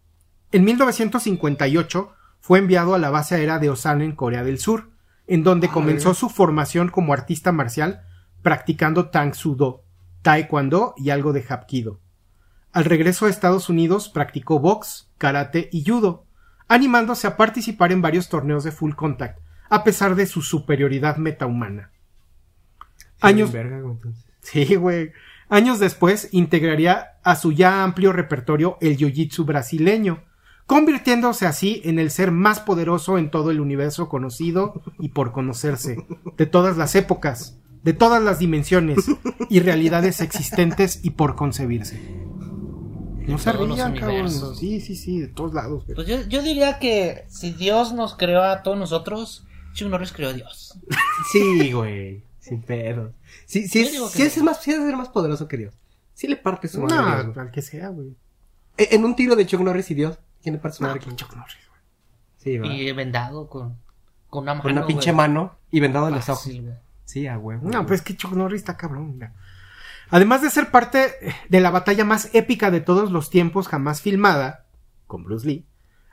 En 1958 fue enviado a la base aérea de Osan en Corea del Sur, en donde Ah, comenzó su formación como artista marcial practicando Tang Sudo, Taekwondo y algo de Hapkido. Al regreso a Estados Unidos practicó box, karate y judo, animándose a participar en varios torneos de full contact, a pesar de su superioridad metahumana. Años, sí, güey. Años después integraría a su ya amplio repertorio el jiu-jitsu brasileño, convirtiéndose así en el ser más poderoso en todo el universo conocido y por conocerse, de todas las épocas, de todas las dimensiones y realidades existentes y por concebirse. No se rían, cabrón. Sí, sí, sí, de todos lados. Pues yo, yo diría que si Dios nos creó a todos nosotros, Chuck Norris creó a Dios. Sí, güey. Sin pedos. Sí, sí, es, sí es más, sí es ser más poderoso que Dios. Sí le parte su No, al que sea, güey. Eh, En un tiro de Chuck Norris y Dios, ¿quién le parte su No, Norris, güey. Sí, va. Y vendado con, con una mano. Con una pinche güey. mano y vendado en los ojos. Sí, a huevo. No, pues es que Chuck Norris está cabrón. güey. Además de ser parte de la batalla más épica de todos los tiempos jamás filmada, con Bruce Lee,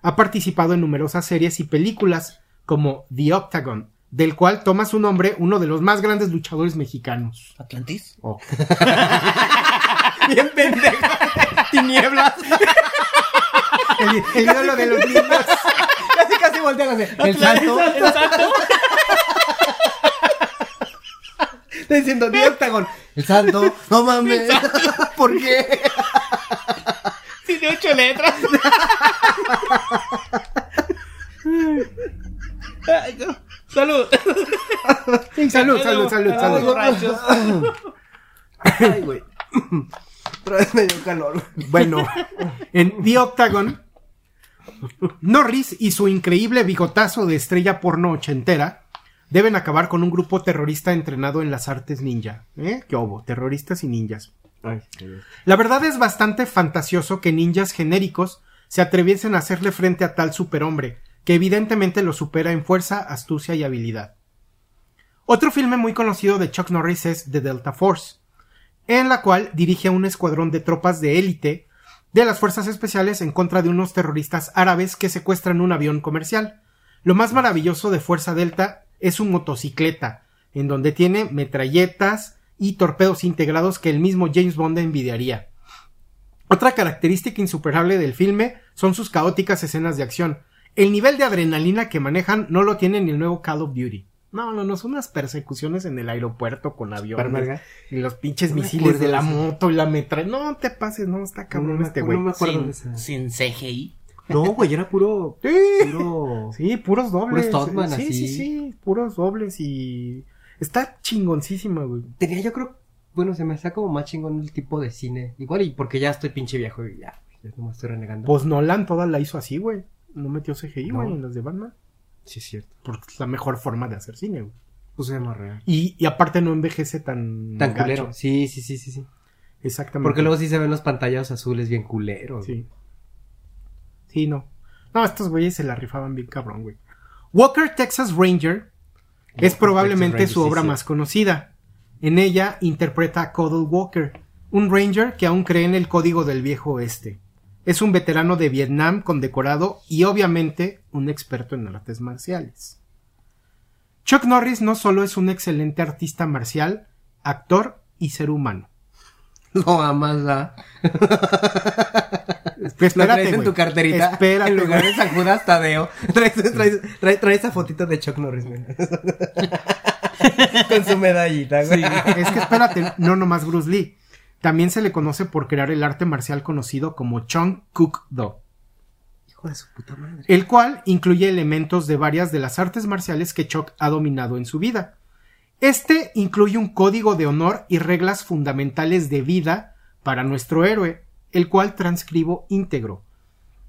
ha participado en numerosas series y películas como The Octagon, del cual toma su nombre uno de los más grandes luchadores mexicanos. ¿Atlantis? [LAUGHS] Bien pendejo. [LAUGHS] Tinieblas. El, [LAUGHS] el ídolo de los niños. Casi, casi voltean así. El santo. ¿El santo? Está diciendo The Octagon. El santo. No mames. [LAUGHS] ¿Por qué? Tiene ocho letras. Ay, no. Salud. Salud, salud, salud, Ay, salud. borrachos. Ay, güey. Otra vez me dio calor. Bueno, en The Octagon, Norris y su increíble bigotazo de estrella porno ochentera deben acabar con un grupo terrorista entrenado en las artes ninja. ¿Eh? ¿Qué hubo? Terroristas y ninjas. Ay, La verdad es bastante fantasioso que ninjas genéricos se atreviesen a hacerle frente a tal superhombre, que evidentemente lo supera en fuerza, astucia y habilidad. Otro filme muy conocido de Chuck Norris es The Delta Force, en la cual dirige a un escuadrón de tropas de élite de las fuerzas especiales en contra de unos terroristas árabes que secuestran un avión comercial. Lo más maravilloso de Fuerza Delta es su motocicleta, en donde tiene metralletas y torpedos integrados que el mismo James Bond envidiaría. Otra característica insuperable del filme son sus caóticas escenas de acción. El nivel de adrenalina que manejan no lo tiene ni el nuevo Call of Duty. No, no, no, son unas persecuciones en el aeropuerto con aviones y los pinches No misiles de la de moto y la metra. No te pases, no, está cabrón No este güey. no me acuerdo de Sin, esa. sin CGI. No, güey, era puro. [LAUGHS] Sí. Puro. Sí, puros dobles. Puros sí, así. sí, sí, puros dobles y está chingoncísima, güey. Tenía, yo creo. Bueno, se me hacía como más chingón el tipo de cine. Igual y porque ya estoy pinche viejo y ya. Ya no me estoy renegando. Pues Nolan toda la hizo así, güey. No metió CGI, güey, en las de Batman. Sí, es cierto. Porque es la mejor forma de hacer cine, güey. Pues se más real. Y, y aparte no envejece tan... Tan gacho. culero. Sí, sí, sí, sí, sí. Exactamente. Porque luego sí se ven los pantallas azules bien culeros. Sí. Sí, no. No, estos güeyes se la rifaban bien cabrón, güey. Walker Texas Ranger es probablemente su obra sí, sí. más conocida. En ella interpreta a Codell Walker, un ranger que aún cree en el código del viejo oeste. Es un veterano de Vietnam condecorado y obviamente un experto en artes marciales. Chuck Norris no solo es un excelente artista marcial, actor y ser humano. Lo amas, ¿ah? Lo Espérate, traes en tu carterita. Espérate, en lugar de San Judas Tadeo. [LAUGHS] Traes, traes, traes, traes esa fotito de Chuck Norris, güey. [LAUGHS] Con su medallita, güey. Es que espérate, no nomás Bruce Lee. También se le conoce por crear el arte marcial conocido como Chung Kuk Do, Hijo de su puta madre. el cual incluye elementos de varias de las artes marciales que Chuck ha dominado en su vida. Este incluye un código de honor y reglas fundamentales de vida para nuestro héroe, el cual transcribo íntegro.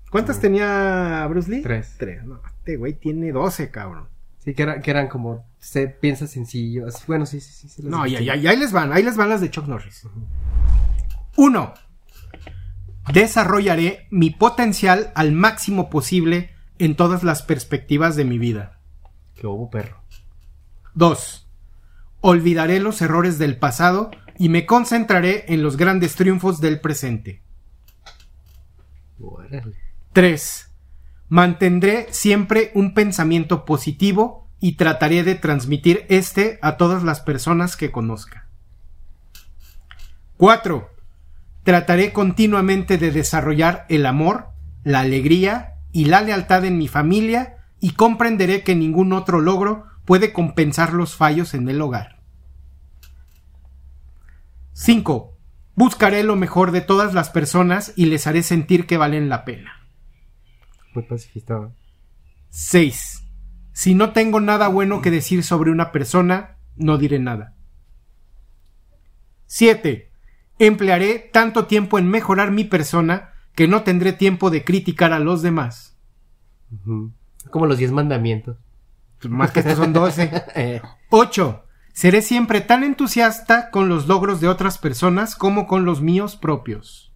¿Cuántas tenía Bruce Lee? Tres. Tres. No, este güey tiene doce, cabrón. Sí, que, era, que eran como. Se piensa sencillo. Bueno, sí, sí, sí. No, y, visto. y- y ahí les van, ahí les van las de Chuck Norris. Uno. Desarrollaré mi potencial al máximo posible en todas las perspectivas de mi vida. Que hubo perro. 2. Olvidaré los errores del pasado y me concentraré en los grandes triunfos del presente. Órale. 3. Mantendré siempre un pensamiento positivo y trataré de transmitir este a todas las personas que conozca. 4. Trataré continuamente de desarrollar el amor, la alegría y la lealtad en mi familia y comprenderé que ningún otro logro puede compensar los fallos en el hogar. 5. Buscaré lo mejor de todas las personas y les haré sentir que valen la pena. Muy pacifista. ¿no? 6. Si no tengo nada bueno que decir sobre una persona, no diré nada. 7. Emplearé tanto tiempo en mejorar mi persona que no tendré tiempo de criticar a los demás. Como los diez mandamientos. Más que estos son 12. [LAUGHS] Eh, 8. Seré siempre tan entusiasta con los logros de otras personas como con los míos propios.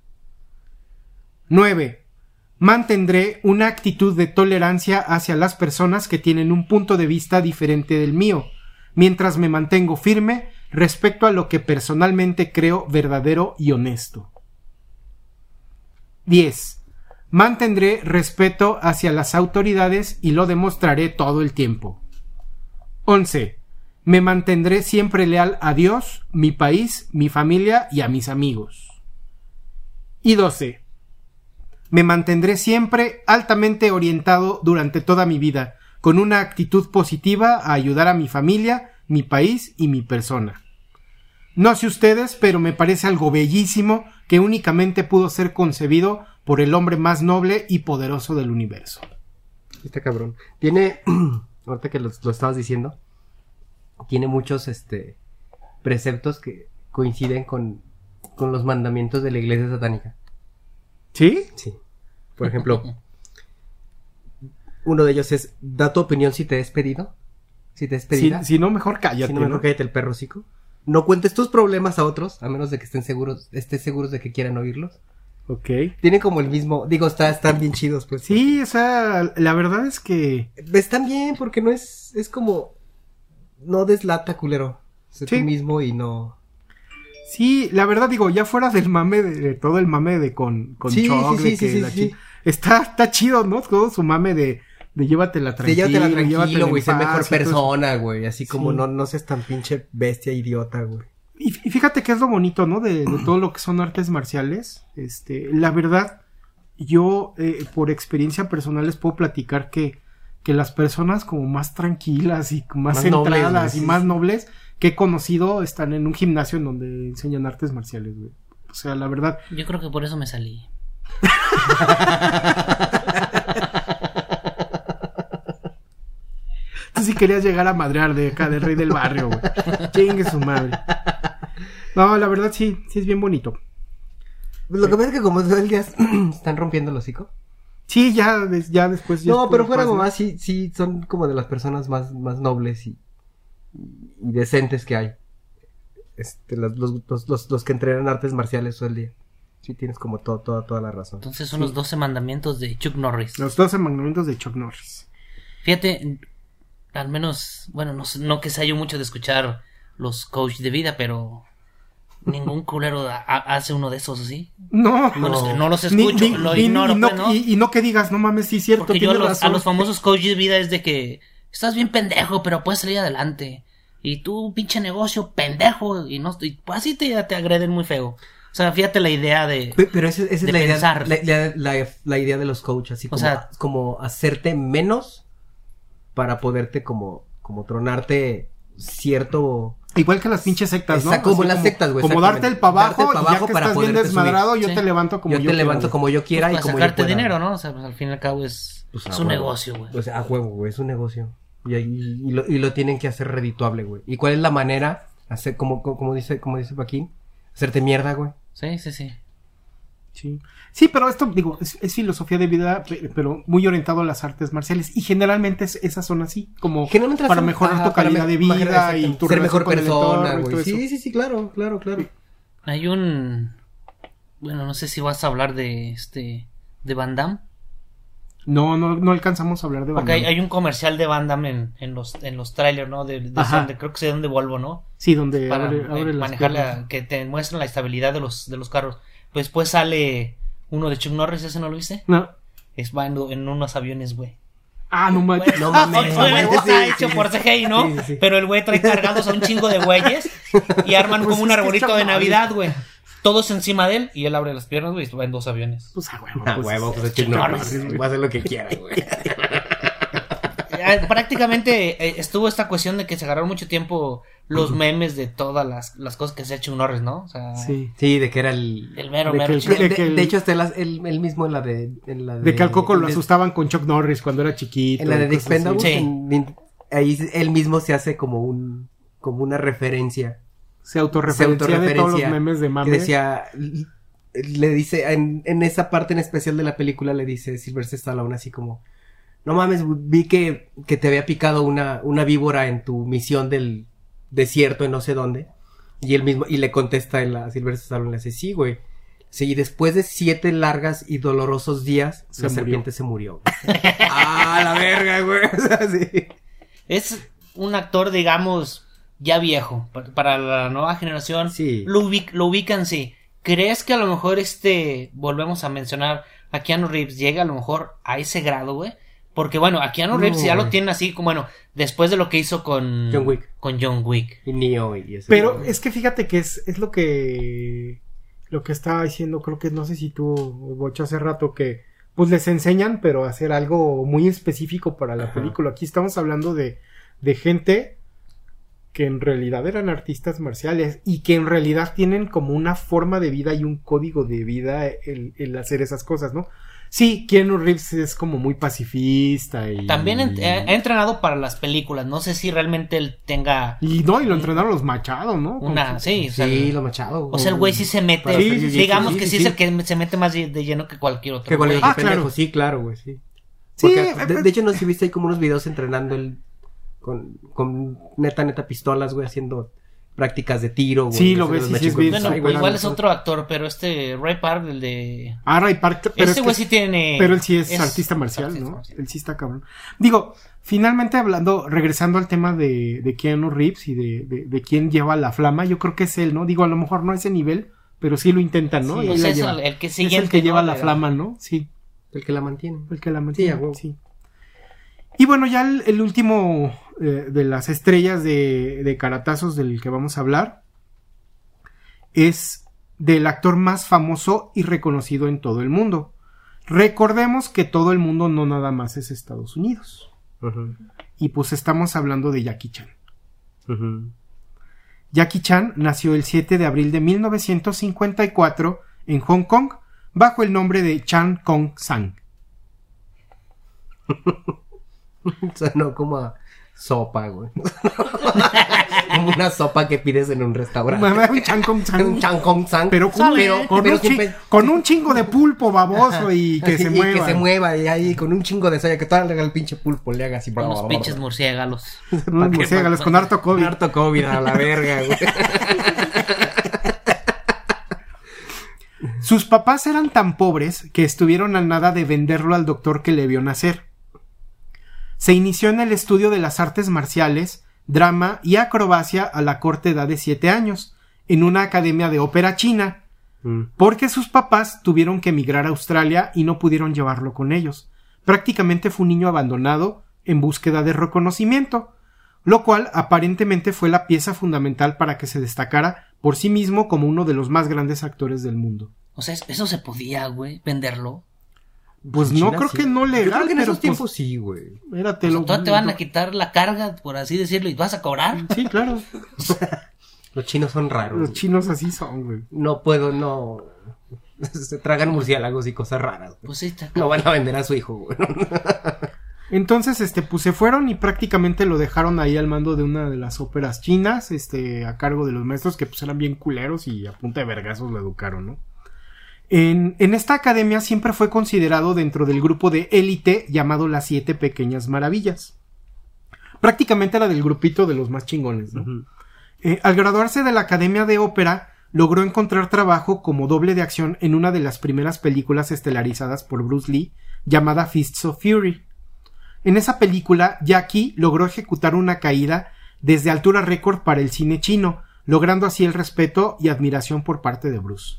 9. Mantendré una actitud de tolerancia hacia las personas que tienen un punto de vista diferente del mío, mientras me mantengo firme respecto a lo que personalmente creo verdadero y honesto. 10. Mantendré respeto hacia las autoridades y lo demostraré todo el tiempo. 11. Me mantendré siempre leal a Dios, mi país, mi familia y a mis amigos. Y 12. Me mantendré siempre altamente orientado durante toda mi vida, con una actitud positiva a ayudar a mi familia, mi país y mi persona. No sé ustedes, pero me parece algo bellísimo que únicamente pudo ser concebido por el hombre más noble y poderoso del universo. Está cabrón. Tiene, [CLEARS THROAT] ahorita que lo, lo estabas diciendo, tiene muchos este preceptos que coinciden con, con los mandamientos de la iglesia satánica. ¿Sí? Sí. Por ejemplo, uno de ellos es, da tu opinión si te he despedido. Si te he Si, si no, mejor cállate. Si no, ¿no? mejor cállate el perro hocico. No cuentes tus problemas a otros, a menos de que estén seguros, estés seguros de que quieran oírlos. Ok. Tienen como el mismo, digo, está, están bien chidos, pues. Sí, o sea, la verdad es que Están bien, porque no es, es como, no deslata, culero. Sé Sí. tú mismo y no. Sí, la verdad digo, ya fuera del mame de, de todo el mame de con, con Sí, de que la chi-. Está, está chido, ¿no? Todo su mame de, de llévatela De tranquilo. llévatela llévatela tranquilo, güey, sé mejor persona, güey. Así como no, no seas tan pinche bestia idiota, güey. Y fí- y fíjate que es lo bonito, ¿no? De, de todo lo que son artes marciales. Este, la verdad, yo eh, por experiencia personal les puedo platicar que, que las personas como más tranquilas y más, Más nobles, centradas y más nobles que he conocido están en un gimnasio en donde enseñan artes marciales, güey. O sea, la verdad, Yo creo que por eso me salí. tú sí querías llegar a madrear de acá, del rey del barrio, güey. Chingue su madre. No, la verdad sí, sí es bien bonito. Pues Lo que pasa es que como todo el día están rompiendo el hocico. Sí, ya, ya después. ya No, pero fuera ¿no? mamá, sí, sí, son como de las personas más, más nobles y, y decentes que hay. Este, los, los, los, los- que entrenan artes marciales todo el día. Sí, tienes como todo, toda, toda la razón. Entonces son los 12 mandamientos de Chuck Norris. Los 12 mandamientos de Chuck Norris. Fíjate, al menos, bueno, no, no que sea yo mucho de escuchar los coach de vida, pero ningún culero ha- ha- hace uno de esos, ¿sí? No, No, los, no los escucho, ni- lo ignoro, y, no, pues, ¿no? y, y no que digas, no mames, sí, cierto, Porque yo a los famosos coaches de vida es de que estás bien pendejo, pero puedes salir adelante. Y tú, pinche negocio, pendejo, y no, y pues así te, te agreden muy feo. O sea, fíjate la idea de... Pe- Pero esa, esa es la idea, pensar. la, la- la- la idea de los coaches, así O como, sea- como hacerte menos para poderte como, como tronarte cierto... Igual que las pinches sectas, ¿no? Exacto, como Así las sectas, güey, Como darte el exactamente. pa' abajo, Darte el pa' y ya que para estás bien desmadrado, yo te levanto como yo, yo, te quiera, levanto güey. como yo quiera para y como yo sacarte pueda. dinero, ¿no? O sea, pues al fin y al cabo es, Pues, es un huevo. negocio, güey. O sea, a huevo, güey, es un negocio. Y, y, y lo, y lo tienen que hacer redituable, güey. ¿Y cuál es la manera? Hacer, como, como, como dice, como dice Joaquín, hacerte mierda, güey. Sí, sí, sí. Sí. Sí, pero esto, digo, es, es filosofía de vida, pe- pero muy orientado a las artes marciales. Y generalmente es- esas son así, como Generalmente para son- mejorar ajá, tu calidad me- de vida y tu ser mejor con el persona, entorno y todo güey. eso. Sí, sí, sí, claro, claro, claro. Hay un... Bueno, no sé si vas a hablar de este... De Van Damme. No, no, no alcanzamos a hablar de Van hay, Damme. hay un comercial de Van Damme en, en los, en los trailers, ¿no? De, donde creo que se donde Volvo, ¿no? Sí, donde Para abre, eh, abre las manejar la, que te muestran la estabilidad de los, de los carros. Pues después sale uno de Chuck Norris, ¿ese no lo viste? No. Es va en, en unos aviones, güey. Ah, no manches. No [LAUGHS] mames, obviamente está hecho por CGI, ¿no? Sí, sí. Pero el güey trae cargados a un chingo de güeyes y arman [LAUGHS] Pues como un es arbolito de. Navidad, güey. Todos encima de él y él abre las piernas, güey, y va en dos aviones. Pues a huevo. A pues, huevo, pues es güey. Va a hacer lo que quiera, güey. [LAUGHS] Prácticamente eh, estuvo esta cuestión de que se agarraron mucho tiempo los memes de todas las, las cosas que se ha hecho Norris, ¿no? O sea, Sí. Sí, de que era el... el mero, De mero que. De, de que de- el- de hecho, hasta el, el, el mismo en la de... En la de, De que al Coco lo asustaban con Chuck Norris cuando era chiquito. En la de y The. Expendables, Sí. ahí él mismo se hace como un... Como una referencia. Se autorreferencia, Se de todos los autorreferencia, memes de Que mame. decía... Le dice... En, en esa parte en especial de la película le dice Sylvester Stallone así como... No mames, vi que, que te había picado una, una víbora en tu misión del desierto en no sé dónde. Y él mismo, y le contesta en la Sylvester Stallone, le dice, sí, güey. Sí, y después de siete largas y dolorosos días, Se la murió. serpiente se murió. [LAUGHS] ah, la verga, güey. O [LAUGHS] sea, sí. Es un actor, digamos, ya viejo. pa- Para la nueva generación. Sí. Lo, ubic- lo ubican, sí. ¿Crees que a lo mejor este, volvemos a mencionar a Keanu Reeves, llega a lo mejor a ese grado, güey? Porque bueno, a Keanu No, Reeves ya lo tienen así como, bueno, después de lo que hizo con John Wick. Con John Wick. Y Neo y eso. Pero es que fíjate que es, es lo que lo que estaba diciendo, creo que no sé si tú, Bocho, hace rato que pues les enseñan, pero a hacer algo muy específico para la Ajá. película. Aquí estamos hablando de, de gente que en realidad eran artistas marciales y que en realidad tienen como una forma de vida y un código de vida el, el hacer esas cosas, ¿no? Sí, Keanu Reeves es como muy pacifista y... También en- eh, ha entrenado para las películas. No sé si realmente él tenga Y no, y lo entrenaron los machados, ¿no? una. Sí, o sea, Sí, el- lo machado. o sea, el güey sí se mete. Hacer digamos jiu-jitsu, que sí, sí, sí, es el que se mete más de, lleno que cualquier otro. Que cualquier Ah, claro. sí, claro, güey, sí. Sí, Porque, eh, de, de hecho, no sé si viste ahí como unos videos entrenando el, con, con neta, neta pistolas, güey, haciendo prácticas de tiro, güey. Sí, lo ves, sí, sí, es Bueno, Ay, güey, igual es otro actor, pero este Ray Park, el de. Ah, Ray Park, pero Ese es güey que- sí tiene. Pero él sí es, artista marcial, artista ¿no? marcial. Él sí está cabrón. Digo, finalmente hablando, regresando al tema de, de Keanu Reeves y de, de, de quién lleva la flama, yo creo que es él, ¿no? Digo, a lo mejor no a ese nivel, pero sí lo intentan, ¿no? Sí, Y Pues ahí la es lleva. el, el que es siguiente. el que lleva ¿no? la flama, ¿no? Sí, El que la mantiene. el que la mantiene. Sí. Y bueno, ya el, el último eh, de las estrellas de, de caratazos del que vamos a hablar es del actor más famoso y reconocido en todo el mundo. Recordemos que todo el mundo no nada más es Estados Unidos. Y pues estamos hablando de Jackie Chan. Jackie Chan nació el 7 de abril de 1954 en Hong Kong bajo el nombre de Chan Kong Sang. [LAUGHS] Sonó como a sopa, güey. [LAUGHS] como una sopa que pides en un restaurante. Un Chan Kong Sang. un. Pero con, pero, con pero un pe- con un chingo de pulpo baboso y que se [LAUGHS] y mueva. que se mueva y ahí con un chingo de soya que todo le haga el pinche pulpo le haga así Con Unos pinches murciélagos. [LAUGHS] Unos murciélagos con harto COVID. harto COVID a la verga, güey. Sus papás eran tan pobres que estuvieron a nada de venderlo al doctor que le vio nacer. Se inició en el estudio de las artes marciales, drama y acrobacia a la corta edad de siete años, en una academia de ópera china, Mm. porque sus papás tuvieron que emigrar a Australia y no pudieron llevarlo con ellos. Prácticamente fue un niño abandonado en búsqueda de reconocimiento, lo cual aparentemente fue la pieza fundamental para que se destacara por sí mismo como uno de los más grandes actores del mundo. O sea, eso se podía, güey, venderlo. Pues no China creo sí. que no Yo legal, creo que en pero esos pues, tiempos sí, güey. O sea, lo- te van a quitar la carga, por así decirlo, y vas a cobrar. Sí, claro. [LAUGHS] Los chinos son raros. Los güey. chinos así son, güey. No puedo, no. [LAUGHS] Se tragan murciélagos y cosas raras. güey. Pues sí, está. No van a vender a su hijo, güey. [LAUGHS] Entonces, este, pues se fueron y prácticamente lo dejaron ahí al mando de una de las óperas chinas, este, a cargo de los maestros que pues eran bien culeros y a punta de vergazos lo educaron, ¿no? En, en esta academia siempre fue considerado dentro del grupo de élite llamado las siete pequeñas maravillas. Prácticamente era del grupito de los más chingones, ¿no? Eh, al graduarse de la Academia de Ópera, logró encontrar trabajo como doble de acción en una de las primeras películas estelarizadas por Bruce Lee, llamada Fists of Fury. En esa película, Jackie logró ejecutar una caída desde altura récord para el cine chino, logrando así el respeto y admiración por parte de Bruce.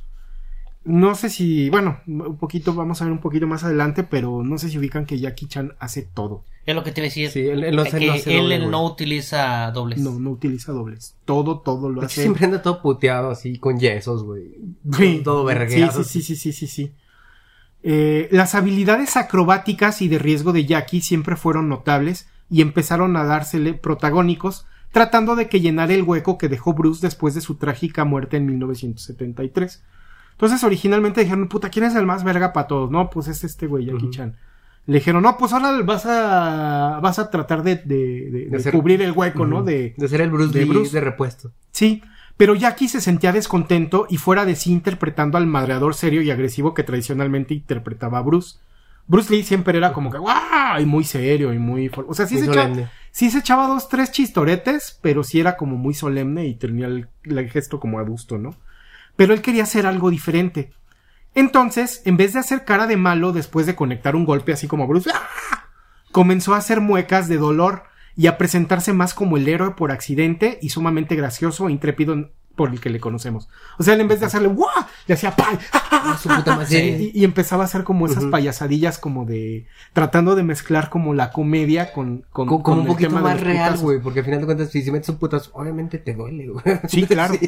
No sé si, bueno, un poquito, vamos a ver un poquito más adelante, pero no sé si ubican que Jackie Chan hace todo. Es lo que te iba a decir. Sí, él, él no hace, que no hace él doble, no utiliza dobles. No, no utiliza dobles. Todo, todo lo hace. siempre anda todo puteado así con yesos, güey. Sí. Todo vergueado. Sí, sí, sí, sí, sí, sí. Eh, las habilidades acrobáticas y de riesgo de Jackie siempre fueron notables y empezaron a dársele protagónicos, tratando de que llenara el hueco que dejó Bruce después de su trágica muerte en 1973. Entonces, originalmente dijeron, puta, ¿quién es el más verga para todos? No, pues es este güey, Jackie. Chan. Le dijeron, no, pues ahora vas a, vas a tratar de, de- de- cubrir el hueco, ¿no? De, De ser el Bruce de Lee Bruce. de repuesto. Sí, pero Jackie se sentía descontento y fuera de sí interpretando al madreador serio y agresivo que tradicionalmente interpretaba a Bruce. Bruce Lee siempre era como que ¡guau! y muy serio y muy... O sea, sí Muy se, echaba, sí se echaba dos, tres chistoretes, pero sí era como muy solemne y tenía el, el gesto como adusto, ¿no? Pero él quería hacer algo diferente. Entonces, en vez de hacer cara de malo después de conectar un golpe así como Bruce, ¡ah! comenzó a hacer muecas de dolor y a presentarse más como el héroe por accidente y sumamente gracioso e intrépido por el que le conocemos. O sea, él en vez de hacerle ¡guau! le hacía ¡pay! Ah, su puta madre. y, y empezaba a hacer como esas payasadillas como de tratando de mezclar como la comedia con con, Co- Como, con un poquito más real, güey. Porque al final de cuentas, si si metes un putazo, obviamente te duele, güey. Sí, claro. [LAUGHS]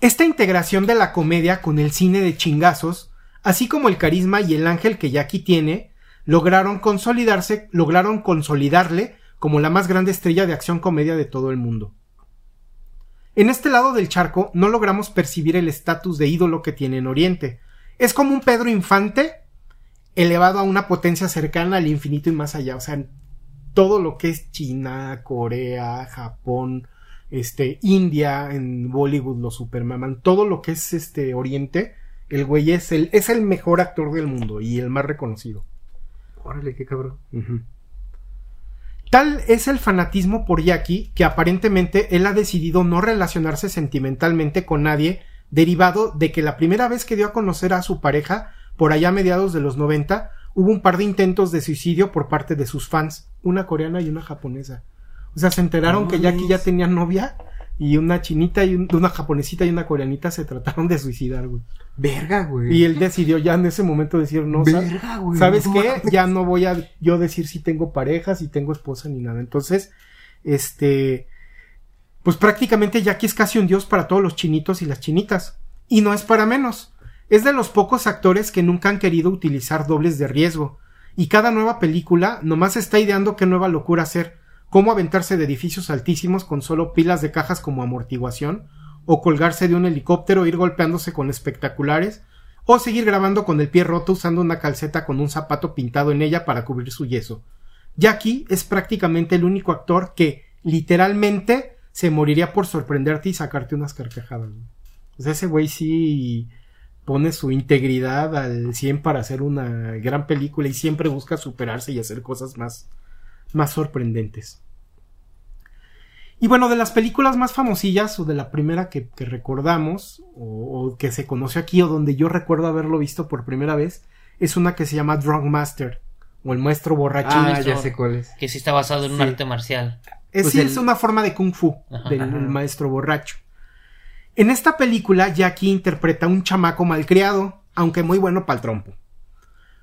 Esta integración de la comedia con el cine de chingazos, así como el carisma y el ángel que Jackie tiene, lograron consolidarse, lograron consolidarle como la más grande estrella de acción comedia de todo el mundo. En este lado del charco no logramos percibir el estatus de ídolo que tiene en Oriente. Es como un Pedro Infante elevado a una potencia cercana al infinito y más allá. O sea, todo lo que es China, Corea, Japón, este, India, en Bollywood lo supermaman, todo lo que es este Oriente, el güey es el, es el mejor actor del mundo y el más reconocido. Órale, qué cabrón. Tal es el fanatismo por Jackie que aparentemente él ha decidido no relacionarse sentimentalmente con nadie, derivado de que la primera vez que dio a conocer a su pareja, por allá a mediados de los 90, hubo un par de intentos de suicidio por parte de sus fans, una coreana y una japonesa. O sea, se enteraron No que Jackie ya tenía novia y una chinita y un- una japonesita y una coreanita se trataron de suicidar, güey. Verga, güey. Y él decidió ya en ese momento decir, no, Verga, güey. ¿Sabes no qué? Ya no voy a yo decir si tengo pareja, si tengo esposa ni nada. Entonces, este, pues prácticamente Jackie es casi un dios para todos los chinitos y las chinitas. Y no es para menos. Es de los pocos actores que nunca han querido utilizar dobles de riesgo. Y cada nueva película nomás está ideando qué nueva locura hacer. Cómo aventarse de edificios altísimos con solo pilas de cajas como amortiguación, o colgarse de un helicóptero e ir golpeándose con espectaculares, o seguir grabando con el pie roto usando una calceta con un zapato pintado en ella para cubrir su yeso. Jackie es prácticamente el único actor que literalmente se moriría por sorprenderte y sacarte unas carcajadas. sea, ese güey sí pone su integridad al 100 para hacer una gran película y siempre busca superarse y hacer cosas más, más sorprendentes. Y bueno, de las películas más famosillas o de la primera que, que recordamos o, o que se conoce aquí o donde yo recuerdo haberlo visto por primera vez es una que se llama Drunk Master o el maestro borrachín. Ah, Maestro. ya sé cuál es. Que sí está basado en un arte marcial. Es, Pues sí, el- es una forma de kung fu Ajá. del Ajá. maestro borracho. En esta película, Jackie interpreta a un chamaco malcriado, aunque muy bueno para el trompo.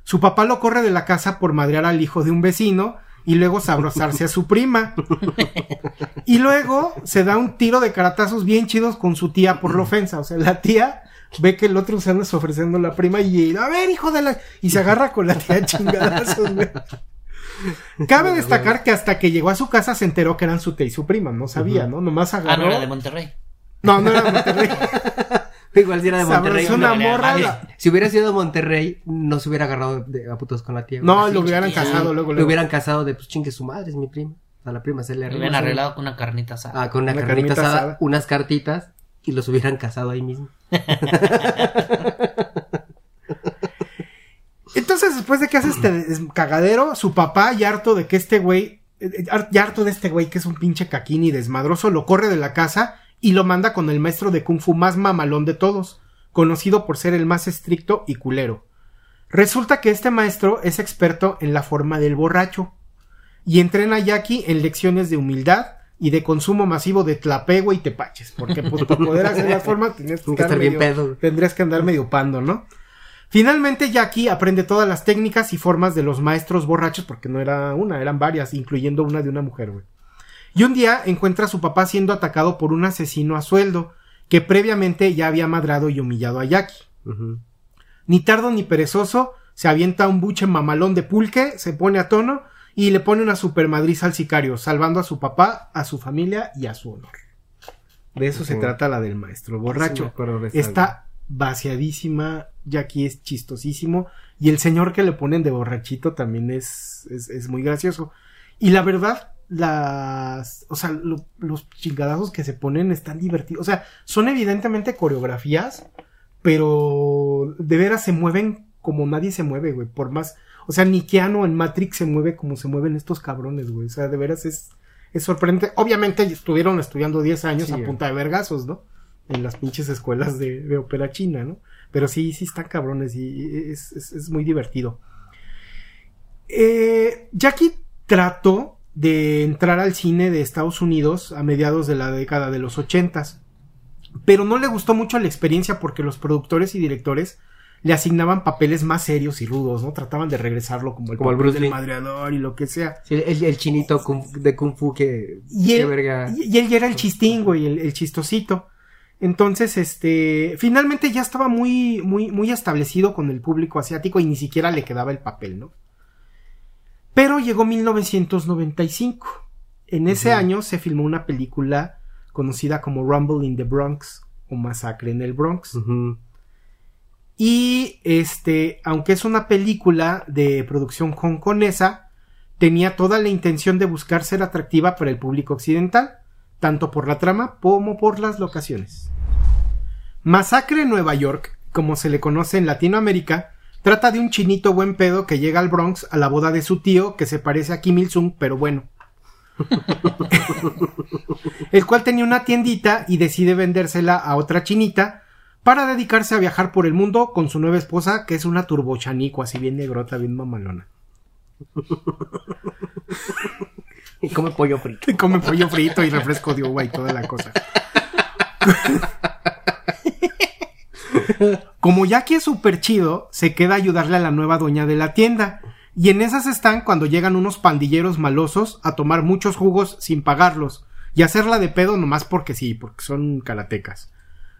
Su papá lo corre de la casa por madrear al hijo de un vecino y luego sabrosarse a su prima. [LAUGHS] Y luego se da un tiro de caratazos bien chidos con su tía por la ofensa. O sea, la tía ve que el otro se anda ofreciendo a la prima y a ver, hijo de la. y se agarra con la tía chingadazos, güey. Cabe destacar que hasta que llegó a su casa se enteró que eran su tía y su prima, no sabía, ¿no? Nomás Ah, agarró. no era de Monterrey. No, no era de Monterrey. [LAUGHS] [LAUGHS] Igual si era de Monterrey. Sabrosó una no, morra. la- Si hubiera sido de Monterrey, no se hubiera agarrado de, a putos con la tía. No, Así, lo hubieran casado luego, Lo hubieran casado de, pues chingue su madre, es mi prima. A la prima se le Lo arrima. habían se- arreglado con una carnita asada. Ah, con una, Una carnita, carnita asada, asada. unas cartitas y los hubieran casado ahí mismo. [LAUGHS] Entonces, después de que hace este cagadero, su papá, ya harto de que este güey, eh, eh, ya harto de este güey que es un pinche caquín y desmadroso, lo corre de la casa y lo manda con el maestro de kung fu más mamalón de todos, conocido por ser el más estricto y culero. Resulta que este maestro es experto en la forma del borracho y entrena a Jackie en lecciones de humildad y de consumo masivo de tlapego y tepaches, porque pues, para poder hacer las formas tienes que estar bien pedo. tendrías que andar medio pando, ¿no? Finalmente Jackie aprende todas las técnicas y formas de los maestros borrachos, porque no era una, eran varias, incluyendo una de una mujer, güey. Y un día encuentra a su papá siendo atacado por un asesino a sueldo, que previamente ya había madrado y humillado a Jackie. Ni tardo ni perezoso, se avienta un buche mamalón de pulque, se pone a tono y le pone una supermadriz al sicario, salvando a su papá, a su familia y a su honor. De eso se trata la del maestro borracho. Está vaciadísima, Jackie es chistosísimo y el señor que le ponen de borrachito también es, es, es muy gracioso. Y la verdad, las, o sea, lo- los chingadazos que se ponen están divertidos. O sea, son evidentemente coreografías, pero de veras se mueven como nadie se mueve, güey. Por más, o sea, ni Keanu en Matrix se mueve como se mueven estos cabrones, güey. O sea, de veras es, es sorprendente. Obviamente estuvieron estudiando 10 años Sí, a güey. punta de vergazos, ¿no? En las pinches escuelas de, de ópera china, ¿no? Pero sí, sí están cabrones y es, es- es muy divertido. Eh, Jackie trató de entrar al cine de Estados Unidos a mediados de la década de los ochentas. Pero no le gustó mucho la experiencia porque los productores y directores le asignaban papeles más serios y rudos, ¿no? Trataban de regresarlo como el, Como el Bruce del madreador y lo que sea. Sí, el, el chinito kung- de Kung Fu que... Y él, verga. y él ya era el chistín, güey, el, el chistosito. Entonces, este, finalmente ya estaba muy, muy, muy establecido con el público asiático y ni siquiera le quedaba el papel, ¿no? Pero llegó 1995. En ese año se filmó una película conocida como Rumble in the Bronx o Masacre en el Bronx. Y este, aunque es una película de producción hongkonesa, tenía toda la intención de buscar ser atractiva para el público occidental, tanto por la trama como por las locaciones. Masacre en Nueva York, como se le conoce en Latinoamérica, trata de un chinito buen pedo que llega al Bronx a la boda de su tío, que se parece a Kim Il-sung, pero bueno. [LAUGHS] el cual tenía una tiendita y decide vendérsela a otra chinita para dedicarse a viajar por el mundo con su nueva esposa, que es una turbochanico, así bien negrota, bien mamalona. [LAUGHS] Y come pollo frito. Y come pollo frito y refresco de uva y toda la cosa. [LAUGHS] [LAUGHS] Como Jackie es súper chido, se queda a ayudarle a la nueva dueña de la tienda. Y en esas están cuando llegan unos pandilleros malosos a tomar muchos jugos sin pagarlos y hacerla de pedo nomás porque sí, porque son karatecas.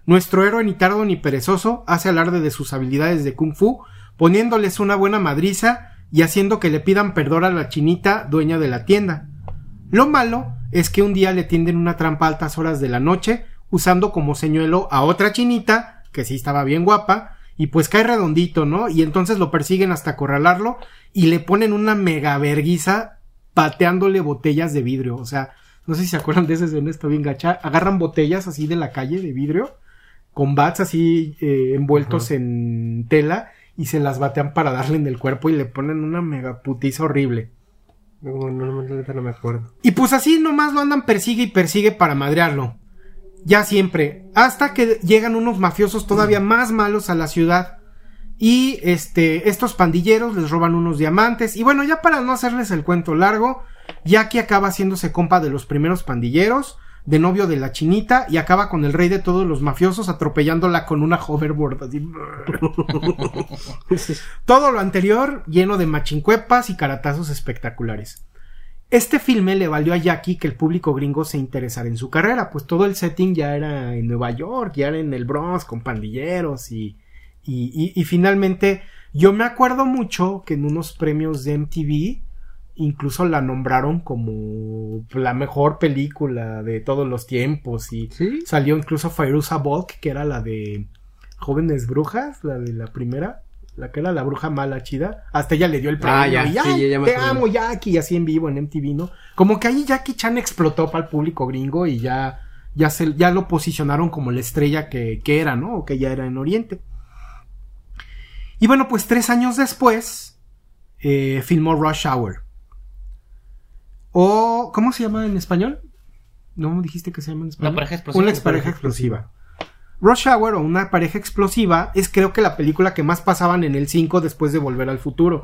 Nuestro héroe ni tardo ni perezoso hace alarde de sus habilidades de kung fu, poniéndoles una buena madriza y haciendo que le pidan perdón a la chinita dueña de la tienda. Lo malo es que un día le tienden una trampa a altas horas de la noche, usando como señuelo a otra chinita, que sí estaba bien guapa, y pues cae redondito, ¿no? Y entonces lo persiguen hasta acorralarlo y le ponen una mega verguiza pateándole botellas de vidrio. O sea, no sé si se acuerdan de esa escena, está bien gacha. Agarran botellas así de la calle de vidrio, con bats así eh, envueltos en tela, y se las batean para darle en el cuerpo y le ponen una mega putiza horrible. No, no, no me acuerdo. Y pues así nomás lo andan persigue y persigue para madrearlo. Ya siempre. Hasta que llegan unos mafiosos todavía más malos a la ciudad. Y este, estos pandilleros les roban unos diamantes. Y bueno, ya para no hacerles el cuento largo, Jackie acaba haciéndose compa de los primeros pandilleros, de novio de la chinita, y acaba con el rey de todos los mafiosos atropellándola con una hoverboard. así. [LAUGHS] Todo lo anterior lleno de machincuepas y caratazos espectaculares. Este filme le valió a Jackie que el público gringo se interesara en su carrera, pues todo el setting ya era en Nueva York, ya era en el Bronx con pandilleros y, y, y- y finalmente yo me acuerdo mucho que en unos premios de MTV incluso la nombraron como la mejor película de todos los tiempos y ¿Sí? salió incluso Fairuza Balk, que era la de Jóvenes Brujas, la de la primera, la que era la bruja mala chida. Hasta ella le dio el premio. Ah, ya, y, sí, "Ay, ya- te acuerdo". amo, Jackie, así en vivo en MTV, ¿no? Como que ahí Jackie Chan explotó para el público gringo y ya, ya, se, ya lo posicionaron como la estrella que, que era, ¿no? O que ya era en Oriente. Y bueno, pues tres años después, eh, filmó Rush Hour. O, ¿cómo se llama en español? ¿No dijiste que se llama en español? pareja explosiva. Una pareja explosiva. Rush Hour o una pareja explosiva es creo que la película que más pasaban en el 5 después de Volver al Futuro.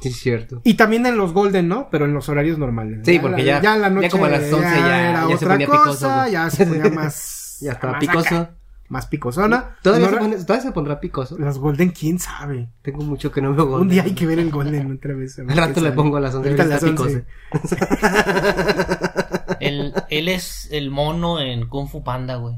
Sí, es cierto. Y también en los Golden, ¿no? Pero en los horarios normales. Sí, porque ya- en la ya noche como a las 11 ya- era ya se otra ponía cosa, picoso, ya se ponía [LAUGHS] más... Ya estaba más picoso. acá, más picosona. ¿Todavía, se, hora- pone- ¿Todavía se pondrá picoso? Los Golden, quién sabe. Tengo mucho que no veo Golden. Un día hay que ver el Golden otra vez. Al rato le pongo a las 11 Ahorita las 11. [LAUGHS] Él, él es el mono en Kung Fu Panda, güey.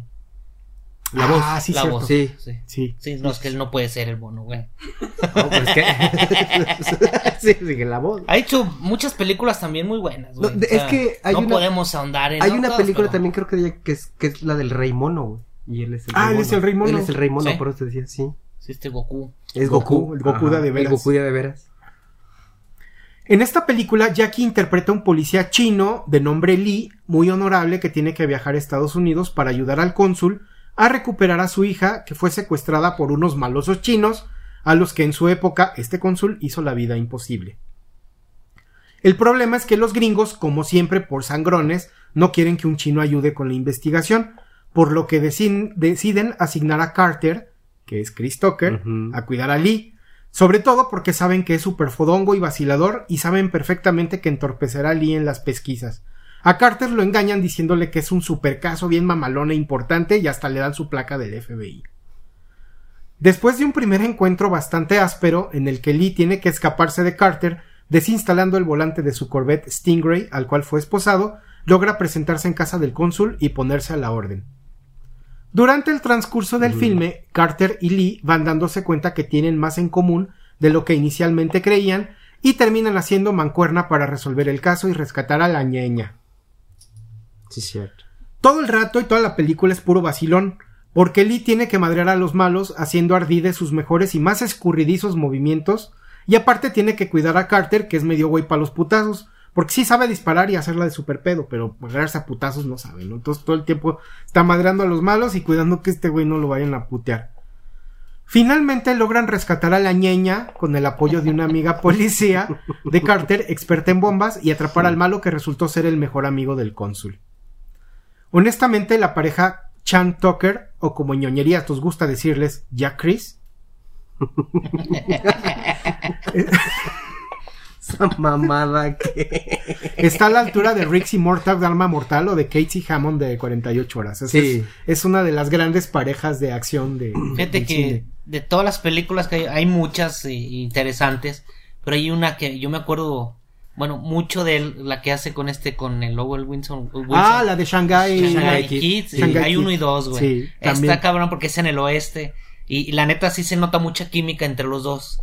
La voz. Ah, sí, la cierto. voz. Sí. sí. Sí. Sí, no, es que él no puede ser el mono, güey. [LAUGHS] No, pues que... [LAUGHS] sí, sí, que la voz. Ha hecho muchas películas también muy buenas, güey. No, de- es que hay no una- podemos ahondar en Hay una todas, película pero- también creo que, que, es, que es la del Rey Mono, güey. Y él es el Ah, Rey él es el Rey Mono. Él es el Rey Mono, Sí. por eso te decía, sí. Sí, este Goku. Es Goku, Goku. el Goku de de veras. El Goku de veras. En esta película, Jackie interpreta a un policía chino de nombre Lee, muy honorable, que tiene que viajar a Estados Unidos para ayudar al cónsul a recuperar a su hija, que fue secuestrada por unos malosos chinos, a los que en su época este cónsul hizo la vida imposible. El problema es que los gringos, como siempre por sangrones, no quieren que un chino ayude con la investigación, por lo que deciden, deciden asignar a Carter, que es Chris Tucker, a cuidar a Lee, Sobre todo porque saben que es súper fodongo y vacilador y saben perfectamente que entorpecerá a Lee en las pesquisas. A Carter lo engañan diciéndole que es un super caso bien mamalón e importante y hasta le dan su placa del FBI. Después de un primer encuentro bastante áspero en el que Lee tiene que escaparse de Carter, desinstalando el volante de su Corvette Stingray al cual fue esposado, logra presentarse en casa del cónsul y ponerse a la orden. Durante el transcurso del filme, Carter y Lee van dándose cuenta que tienen más en común de lo que inicialmente creían y terminan haciendo mancuerna para resolver el caso y rescatar a la ñeña. Sí, cierto. Todo el rato y toda la película es puro vacilón, porque Lee tiene que madrear a los malos haciendo ardide sus mejores y más escurridizos movimientos, y aparte tiene que cuidar a Carter, que es medio güey para los putazos, porque sí sabe disparar y hacerla de super pedo, pero agarrarse a putazos no sabe, ¿no? Entonces todo el tiempo está madreando a los malos y cuidando que este güey no lo vayan a putear. Finalmente logran rescatar a la ñeña con el apoyo de una amiga policía de [LAUGHS] Carter, experta en bombas, y atrapar al malo que resultó ser el mejor amigo del cónsul. Honestamente, la pareja Chan Tucker, o como ñoñerías os gusta decirles, Jack Chris, [LAUGHS] [LAUGHS] Esa mamada que. [LAUGHS] está a la altura de Rixie Mortal de Alma Mortal o de Casey Hammond de 48 horas. Es, Sí. es, es una de las grandes parejas de acción de. [CLEARS THROAT] Fíjate que cine. de todas las películas que hay, hay muchas eh, interesantes, pero hay una que yo me acuerdo, bueno, mucho de él, la que hace con este, con el Lowell Wilson. Wilson. Ah, la de Shanghai. Shanghai Kid. Kids, Sí. sí, Shanghai hay uno y dos, güey. Sí, también. Está cabrón porque es en el oeste. Y, y la neta sí se nota mucha química entre los dos.